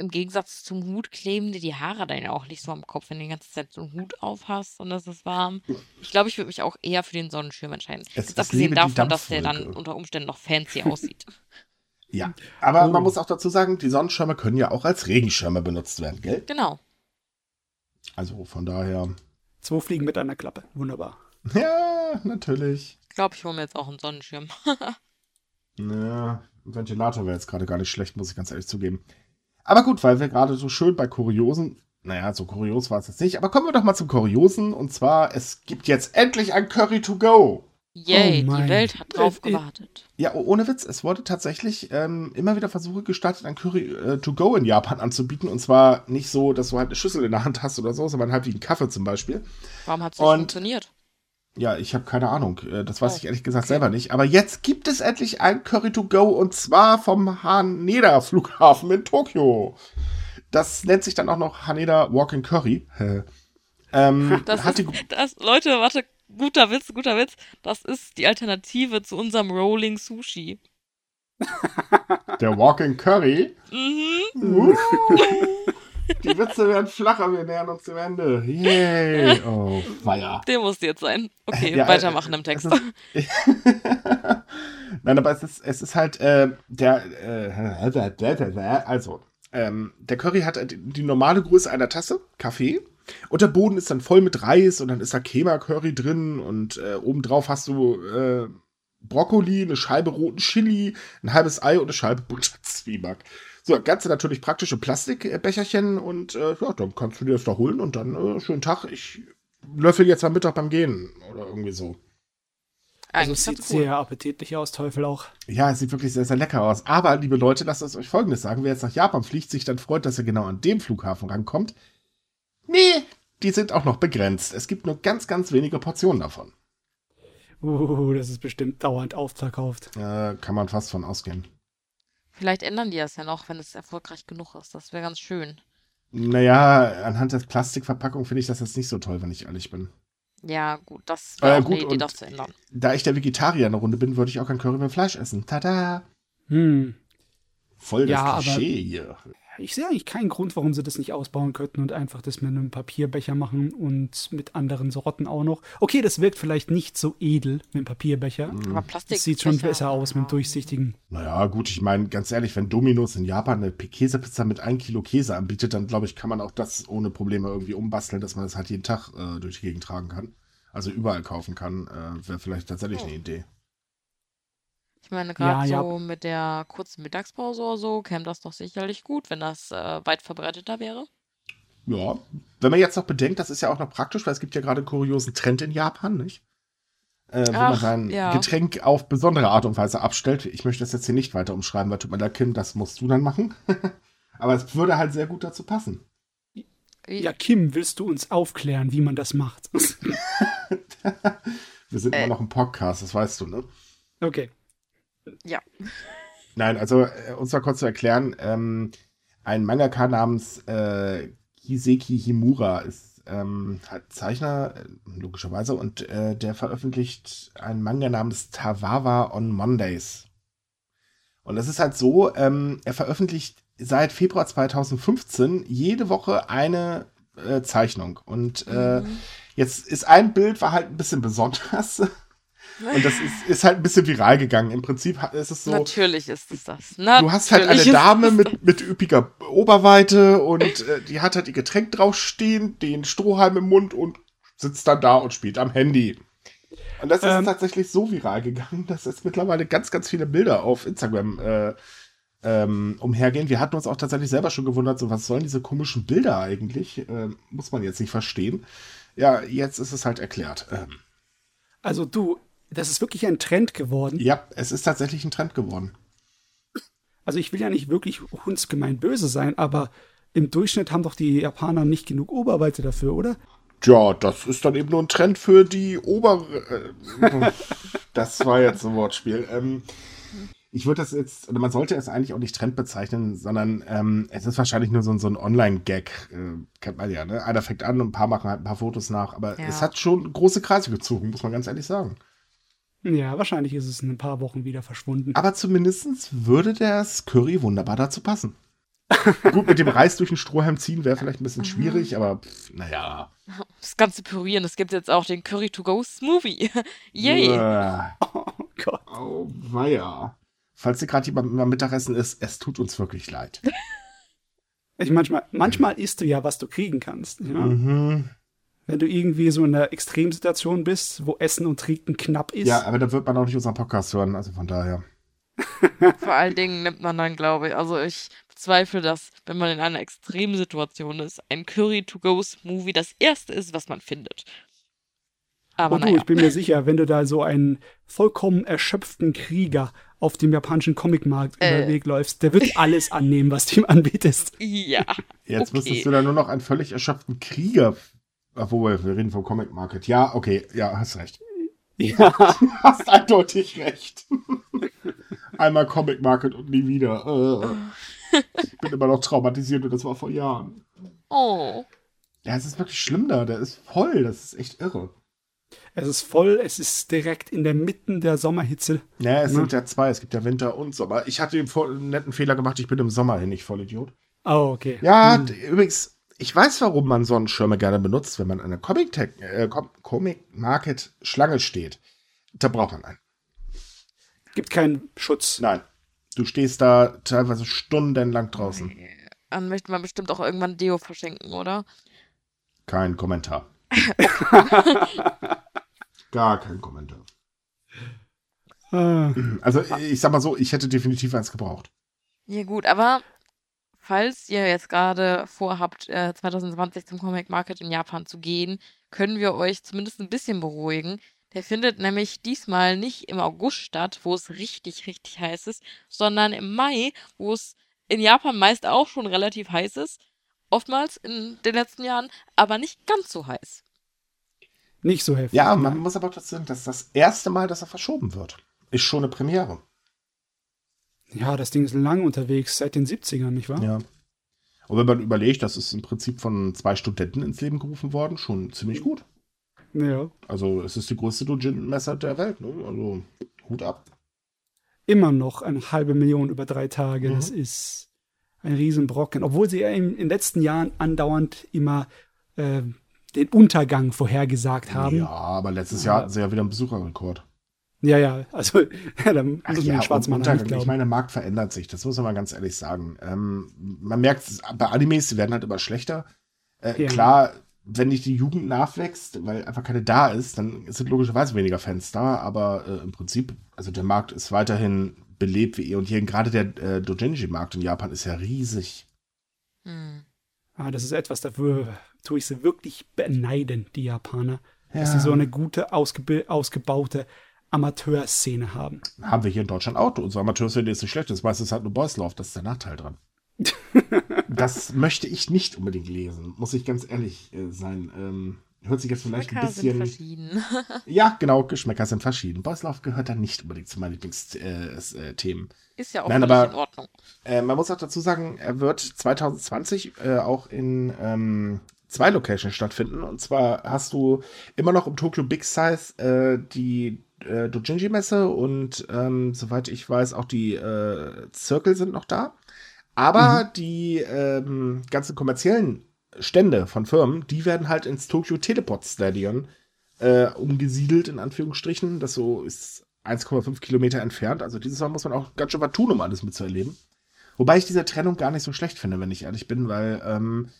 im Gegensatz zum Hut kleben dir die Haare dann ja auch nicht so am Kopf, wenn du die ganze Zeit so einen Hut auf hast und es ist warm. Ich glaube, ich würde mich auch eher für den Sonnenschirm entscheiden. Es, Jetzt abgesehen davon, dass der dann unter Umständen noch fancy (laughs) aussieht. Ja, aber oh. man muss auch dazu sagen, die Sonnenschirme können ja auch als Regenschirme benutzt werden, gell? Genau. Also von daher. Zwei Fliegen mit einer Klappe. Wunderbar. (laughs) Ja, natürlich. Ich glaube, ich hole mir jetzt auch einen Sonnenschirm. (laughs) ja, ein Ventilator wäre jetzt gerade gar nicht schlecht, muss ich ganz ehrlich zugeben. Aber gut, weil wir gerade so schön bei Kuriosen, naja, so kurios war es jetzt nicht, aber kommen wir doch mal zum Kuriosen. Und zwar, es gibt jetzt endlich ein Curry to go. Yay, oh die Welt hat drauf äh, gewartet. Ja, ohne Witz, es wurde tatsächlich ähm, immer wieder Versuche gestartet, ein Curry äh, to go in Japan anzubieten. Und zwar nicht so, dass du halt eine Schüssel in der Hand hast oder so, sondern halt wie ein Kaffee zum Beispiel. Warum hat es nicht funktioniert? Ja, ich habe keine Ahnung. Äh, das weiß oh, ich ehrlich gesagt okay. selber nicht. Aber jetzt gibt es endlich ein Curry to go und zwar vom Haneda Flughafen in Tokio. Das nennt sich dann auch noch Haneda Walking Curry. ähm, (laughs) das ist, das, Leute, warte, guter Witz, guter Witz. Das ist die Alternative zu unserem Rolling Sushi. Der Walking Curry? Mhm. Uh. (laughs) (laughs) (laughs) Die Witze werden flacher, wir nähern uns dem Ende. Yay. (laughs) Oh, weia. Der muss jetzt sein. Okay, ja, weitermachen im Text. Ist, (laughs) Nein, aber es ist, es ist halt äh, der, äh, also, ähm, der Curry hat die normale Größe einer Tasse, Kaffee. Und der Boden ist dann voll mit Reis und dann ist da Kema-Curry drin und äh, obendrauf hast du äh, Brokkoli, eine Scheibe roten Chili, ein halbes Ei und eine Scheibe Butterzwieback. So, Ganze natürlich praktische Plastikbecherchen und äh, ja, dann kannst du dir das da holen und dann äh, schönen Tag. Ich löffel jetzt am Mittag beim Gehen oder irgendwie so. Also es sieht cool. sehr appetitlich aus, Teufel auch. Ja, es sieht wirklich sehr, sehr lecker aus. Aber, liebe Leute, lasst uns euch Folgendes sagen. Wer jetzt nach Japan fliegt, sich dann freut, dass er genau an dem Flughafen rankommt. Nee, die sind auch noch begrenzt. Es gibt nur ganz, ganz wenige Portionen davon. Uh, das ist bestimmt dauernd aufverkauft. Äh, kann man fast von ausgehen. Vielleicht ändern die das ja noch, wenn es erfolgreich genug ist. Das wäre ganz schön. Naja, anhand der Plastikverpackung finde ich das jetzt nicht so toll, wenn ich ehrlich bin. Ja, gut, das wäre äh, auch eine Idee, das zu ändern. Da ich der Vegetarier in der Runde bin, würde ich auch kein Curry mit Fleisch essen. Tada! Hm. Voll das ja, Klischee hier ich sehe eigentlich keinen Grund, warum sie das nicht ausbauen könnten und einfach das mit einem Papierbecher machen und mit anderen Sorten auch noch. Okay, das wirkt vielleicht nicht so edel mit dem Papierbecher. Mhm. Aber Plastik. Das sieht schon besser aus mit dem durchsichtigen. Naja, gut, ich meine, ganz ehrlich, wenn Domino's in Japan eine Käsepizza mit ein Kilo Käse anbietet, dann glaube ich, kann man auch das ohne Probleme irgendwie umbasteln, dass man das halt jeden Tag äh, durch die Gegend tragen kann. Also überall kaufen kann. Äh, Wäre vielleicht tatsächlich oh. eine Idee. Ich meine, gerade ja, so ja. mit der kurzen Mittagspause oder so käme das doch sicherlich gut, wenn das äh, weit verbreiteter wäre. Ja, wenn man jetzt noch bedenkt, das ist ja auch noch praktisch, weil es gibt ja gerade einen kuriosen Trend in Japan, nicht? Äh, wo Ach, man sein ja. Getränk auf besondere Art und Weise abstellt. Ich möchte das jetzt hier nicht weiter umschreiben, weil tut mir leid, Kim, das musst du dann machen. (laughs) Aber es würde halt sehr gut dazu passen. Ja, Kim, willst du uns aufklären, wie man das macht? (laughs) Wir sind äh. immer noch im Podcast, das weißt du, ne? Okay. Ja. Nein, also äh, uns mal kurz zu erklären, ähm, ein Mangaka namens äh, Kiseki Himura ist ähm, halt Zeichner, äh, logischerweise, und äh, der veröffentlicht einen Manga namens Tawawa on Mondays. Und das ist halt so, ähm, er veröffentlicht seit Februar 2015 jede Woche eine äh, Zeichnung. Und äh, mhm. jetzt ist ein Bild, war halt ein bisschen besonders. Und das ist, ist halt ein bisschen viral gegangen. Im Prinzip ist es so. Natürlich ist es das. Natürlich du hast halt eine Dame mit, mit üppiger Oberweite und äh, die hat halt ihr Getränk draufstehen, den Strohhalm im Mund und sitzt dann da und spielt am Handy. Und das ist ähm, tatsächlich so viral gegangen, dass jetzt mittlerweile ganz, ganz viele Bilder auf Instagram äh, ähm, umhergehen. Wir hatten uns auch tatsächlich selber schon gewundert, so was sollen diese komischen Bilder eigentlich? Äh, muss man jetzt nicht verstehen. Ja, jetzt ist es halt erklärt. Ähm, also du, das ist wirklich ein Trend geworden. Ja, es ist tatsächlich ein Trend geworden. Also ich will ja nicht wirklich hundsgemein böse sein, aber im Durchschnitt haben doch die Japaner nicht genug Oberweite dafür, oder? Ja, das ist dann eben nur ein Trend für die Ober... Äh, (laughs) das war jetzt ein Wortspiel. Ähm, ich würde das jetzt, oder man sollte es eigentlich auch nicht Trend bezeichnen, sondern ähm, es ist wahrscheinlich nur so, so ein Online-Gag. Äh, kennt man ja, ne? Einer fängt an und ein paar machen halt ein paar Fotos nach. Aber ja. es hat schon große Kreise gezogen, muss man ganz ehrlich sagen. Ja, wahrscheinlich ist es in ein paar Wochen wieder verschwunden. Aber zumindest würde das Curry wunderbar dazu passen. (laughs) Gut, mit dem Reis durch den Strohhalm ziehen wäre vielleicht ein bisschen schwierig, aber pff, naja. Das ganze Pürieren, es gibt jetzt auch den Curry-to-go-Smoothie. (laughs) Yay! Yeah. Oh Gott. Oh, weia. Falls ihr gerade jemand beim Mittagessen ist, es tut uns wirklich leid. Ich manchmal, manchmal isst du ja, was du kriegen kannst. Ja? Mhm wenn du irgendwie so in einer Extremsituation bist, wo Essen und Trinken knapp ist. Ja, aber da wird man auch nicht unseren Podcast hören, also von daher. (laughs) Vor allen Dingen nimmt man dann, glaube ich, also ich bezweifle, dass, wenn man in einer Extremsituation ist, ein Curry-to-go-Smoothie das erste ist, was man findet. Aber du, naja. ich bin mir sicher, wenn du da so einen vollkommen erschöpften Krieger auf dem japanischen Comicmarkt äh. über den Weg läufst, der wird alles annehmen, was du ihm anbietest. Ja. Jetzt okay. müsstest du da nur noch einen völlig erschöpften Krieger obwohl, wir reden vom Comic Market. Ja, okay, ja, hast recht. Ja. (laughs) hast eindeutig recht. (laughs) Einmal Comic Market und nie wieder. Äh. Ich bin immer noch traumatisiert und das war vor Jahren. Oh. Ja, es ist wirklich schlimm da. Der ist voll. Das ist echt irre. Es ist voll, es ist direkt in der Mitte der Sommerhitze. Ja, es sind ja zwei. Es gibt ja Winter und Sommer. Ich hatte den netten Fehler gemacht, ich bin im Sommer hin, ich voll Idiot. Oh, okay. Ja, hm. übrigens, ich weiß, warum man Sonnenschirme gerne benutzt, wenn man an einer Comic, äh, Comic Market Schlange steht. Da braucht man einen. Gibt keinen Schutz. Nein. Du stehst da teilweise stundenlang draußen. Dann möchte man bestimmt auch irgendwann Deo verschenken, oder? Kein Kommentar. (laughs) Gar kein Kommentar. Ah. Also, ich sag mal so, ich hätte definitiv eins gebraucht. Ja, gut, aber falls ihr jetzt gerade vorhabt, äh, 2020 zum Comic Market in Japan zu gehen, können wir euch zumindest ein bisschen beruhigen. Der findet nämlich diesmal nicht im August statt, wo es richtig, richtig heiß ist, sondern im Mai, wo es in Japan meist auch schon relativ heiß ist. Oftmals in den letzten Jahren, aber nicht ganz so heiß. Nicht so heftig. Ja, man muss aber trotzdem sagen, das ist das erste Mal, dass er verschoben wird. Ist schon eine Premiere. Ja, das Ding ist lang unterwegs, seit den 70ern, nicht wahr? Ja. Und wenn man überlegt, das ist im Prinzip von zwei Studenten ins Leben gerufen worden, schon ziemlich gut. Ja. Also es ist die größte Dojin-Messer der Welt, ne? Also Hut ab. Immer noch eine halbe Million über drei Tage. Mhm. Das ist ein Riesenbrocken. Obwohl sie ja in den letzten Jahren andauernd immer äh, den Untergang vorhergesagt haben. Ja, aber letztes Jahr hatten sie ja wieder einen Besucherrekord. Ja, ja, also ja, (laughs) da muss man ja, den Schwarzmann nicht glauben. Ich meine, der Markt verändert sich, das muss man mal ganz ehrlich sagen. Ähm, man merkt, bei Animes, die werden halt immer schlechter. Äh, ja. Klar, wenn nicht die Jugend nachwächst, weil einfach keine da ist, dann sind logischerweise weniger Fans da, aber äh, im Prinzip, also der Markt ist weiterhin belebt wie eh. Und hier gerade der äh, Dojinshi-Markt in Japan ist ja riesig. Hm. Ah, das ist etwas, dafür tue ich sie wirklich beneiden, die Japaner. Ja. Dass sie so eine gute, ausgebaute Amateurszene haben. Haben wir hier in Deutschland auch. Unsere Amateurszene ist nicht schlecht. Das meiste ist halt nur Boys Love. Das ist der Nachteil dran. (laughs) das möchte ich nicht unbedingt lesen, muss ich ganz ehrlich äh, sein. Ähm, hört sich jetzt vielleicht ein bisschen. Sind verschieden. (laughs) ja, genau, Geschmäcker sind verschieden. Boys Love gehört da nicht unbedingt zu meinen Lieblingsthemen. Äh, ist ja auch Nein, aber, in Ordnung. Äh, man muss auch dazu sagen, er wird 2020 äh, auch in ähm, zwei Locations stattfinden. Und zwar hast du immer noch im Tokyo Big Size äh, die äh, Dojinji-Messe und ähm, soweit ich weiß, auch die äh, Circle sind noch da. Aber mhm. die ähm, ganzen kommerziellen Stände von Firmen, die werden halt ins Tokyo Teleport Stadion äh, umgesiedelt, in Anführungsstrichen. Das so ist 1,5 Kilometer entfernt. Also dieses Mal muss man auch ganz schön was tun, um alles mitzuerleben. Wobei ich diese Trennung gar nicht so schlecht finde, wenn ich ehrlich bin, weil ähm,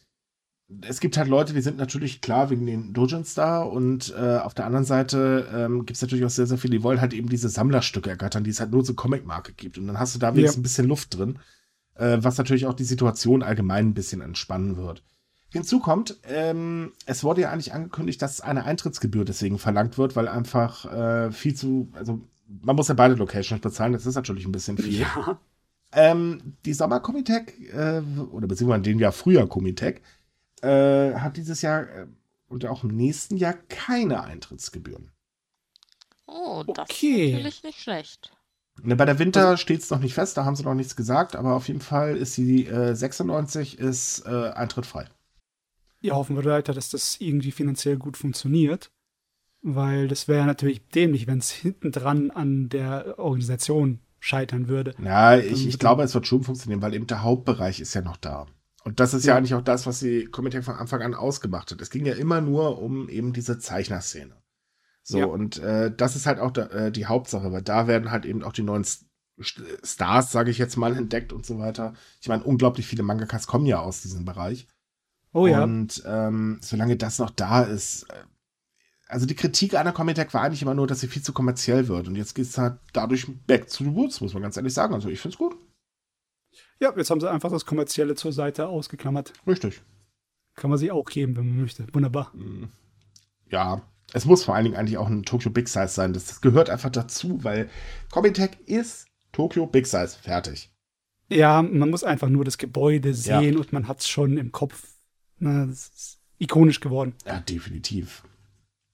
es gibt halt Leute, die sind natürlich klar wegen den Dojins da und äh, auf der anderen Seite ähm, gibt es natürlich auch sehr, sehr viele, die wollen halt eben diese Sammlerstücke ergattern, die es halt nur so Comic-Marke gibt. Und dann hast du da wenigstens ja. ein bisschen Luft drin, äh, was natürlich auch die Situation allgemein ein bisschen entspannen wird. Hinzu kommt, ähm, es wurde ja eigentlich angekündigt, dass eine Eintrittsgebühr deswegen verlangt wird, weil einfach äh, viel zu, also man muss ja beide Locations bezahlen, das ist natürlich ein bisschen viel. Ja. Ähm, die Sommerkomitec, äh, oder beziehungsweise den Jahr früher Komitec, äh, hat dieses Jahr äh, und auch im nächsten Jahr keine Eintrittsgebühren. Oh, das okay. ist natürlich nicht schlecht. Ne, bei der Winter also, steht es noch nicht fest, da haben sie noch nichts gesagt, aber auf jeden Fall ist die äh, 96 ist äh, eintrittfrei. Ja, hoffen wir weiter, dass das irgendwie finanziell gut funktioniert, weil das wäre natürlich dämlich, wenn es hinten dran an der Organisation scheitern würde. Ja, ich, ich glaube, es wird schon funktionieren, weil eben der Hauptbereich ist ja noch da. Und das ist ja, eigentlich auch das, was die Comedy von Anfang an ausgemacht hat. Es ging ja immer nur um eben diese Zeichnerszene. So, ja. und äh, das ist halt auch da, äh, die Hauptsache, weil da werden halt eben auch die neuen Stars, sage ich jetzt mal, entdeckt und so weiter. Ich meine, unglaublich viele Mangakas kommen ja aus diesem Bereich. Oh ja. Und ähm, solange das noch da ist, äh, also die Kritik an der Comic war eigentlich immer nur, dass sie viel zu kommerziell wird. Und jetzt geht es halt dadurch back to the woods, muss man ganz ehrlich sagen. Also ich finde es gut. Ja, jetzt haben sie einfach das Kommerzielle zur Seite ausgeklammert. Richtig. Kann man sie auch geben, wenn man möchte. Wunderbar. Mm. Ja, es muss vor allen Dingen eigentlich auch ein Tokyo Big Size sein. Das, das gehört einfach dazu, weil Comitech ist Tokyo Big Size. Fertig. Ja, man muss einfach nur das Gebäude sehen ja. und man hat es schon im Kopf. Na, das ist ikonisch geworden. Ja, definitiv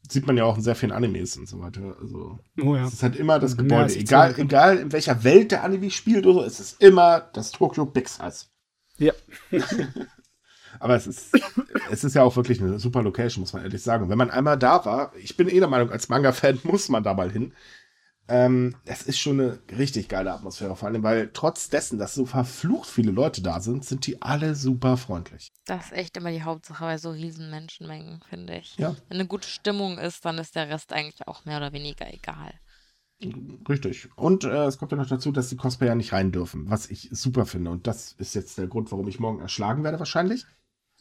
sieht man ja auch in sehr vielen Animes und so weiter. Also, oh ja. es ist halt immer das Gebäude. Ja, egal, egal in welcher Welt der Anime spielt oder so, es ist immer das Tokyo Big Size. Ja. (laughs) (laughs) Aber es ist, es ist ja auch wirklich eine super Location, muss man ehrlich sagen. wenn man einmal da war, ich bin eh der Meinung, als Manga-Fan (laughs) muss man da mal hin. Ähm, es ist schon eine richtig geile Atmosphäre, vor allem, weil trotz dessen, dass so verflucht viele Leute da sind, sind die alle super freundlich. Das ist echt immer die Hauptsache bei so riesen Menschenmengen, finde ich. Ja. Wenn eine gute Stimmung ist, dann ist der Rest eigentlich auch mehr oder weniger egal. Richtig. Und äh, es kommt ja noch dazu, dass die Cosplayer nicht rein dürfen, was ich super finde. Und das ist jetzt der Grund, warum ich morgen erschlagen werde, wahrscheinlich.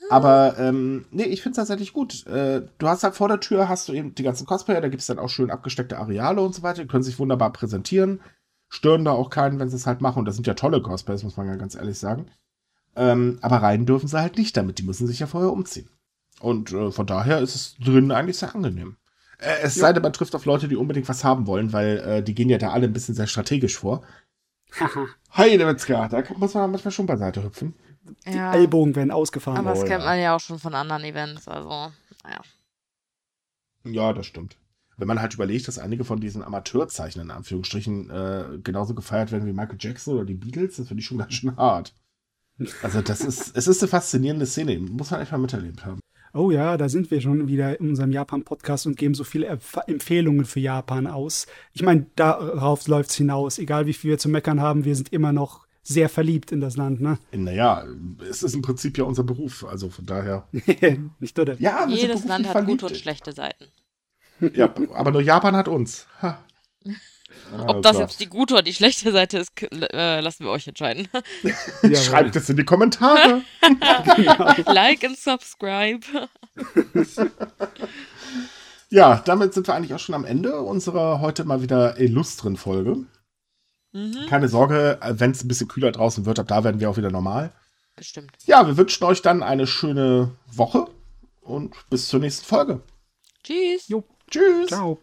Aber ähm, nee, ich finde es tatsächlich gut. Äh, du hast halt vor der Tür hast du eben die ganzen Cosplayer, da gibt es dann auch schön abgesteckte Areale und so weiter, die können sich wunderbar präsentieren, stören da auch keinen, wenn sie es halt machen. Und das sind ja tolle Cosplays, muss man ja ganz ehrlich sagen. Ähm, aber rein dürfen sie halt nicht damit, die müssen sich ja vorher umziehen. Und äh, von daher ist es drin eigentlich sehr angenehm. Äh, es ja. sei denn, man trifft auf Leute, die unbedingt was haben wollen, weil äh, die gehen ja da alle ein bisschen sehr strategisch vor. Hi, der Metzger, da muss man manchmal schon beiseite hüpfen die ja. Ellbogen werden ausgefahren. Aber das oh, kennt man ja auch schon von anderen Events, also, naja. Ja, das stimmt. Wenn man halt überlegt, dass einige von diesen Amateurzeichnern in Anführungsstrichen äh, genauso gefeiert werden wie Michael Jackson oder die Beatles, das finde ich schon ganz schön hart. Also, das ist, (laughs) es ist eine faszinierende Szene, muss man einfach miterlebt haben. Oh ja, da sind wir schon wieder in unserem Japan-Podcast und geben so viele Empf Empfehlungen für Japan aus. Ich meine, darauf läuft es hinaus. Egal wie viel wir zu meckern haben, wir sind immer noch sehr verliebt in das Land, ne? Naja, es ist im Prinzip ja unser Beruf, also von daher. (laughs) Nicht oder? Ja, Jedes Land hat verliebt. gute und schlechte Seiten. Ja, aber nur Japan hat uns. Ha. Ob das jetzt die gute oder die schlechte Seite ist, äh, lassen wir euch entscheiden. (laughs) Ja, Schreibt es in die Kommentare. genau. (laughs) Like und subscribe. ja, damit sind wir eigentlich auch schon am Ende unserer heute mal wieder illustren Folge. Mhm. Keine Sorge, wenn es ein bisschen kühler draußen wird, ab da werden wir auch wieder normal. Bestimmt. Ja, wir wünschen euch dann eine schöne Woche und bis zur nächsten Folge. Tschüss. Jo. Tschüss. Ciao.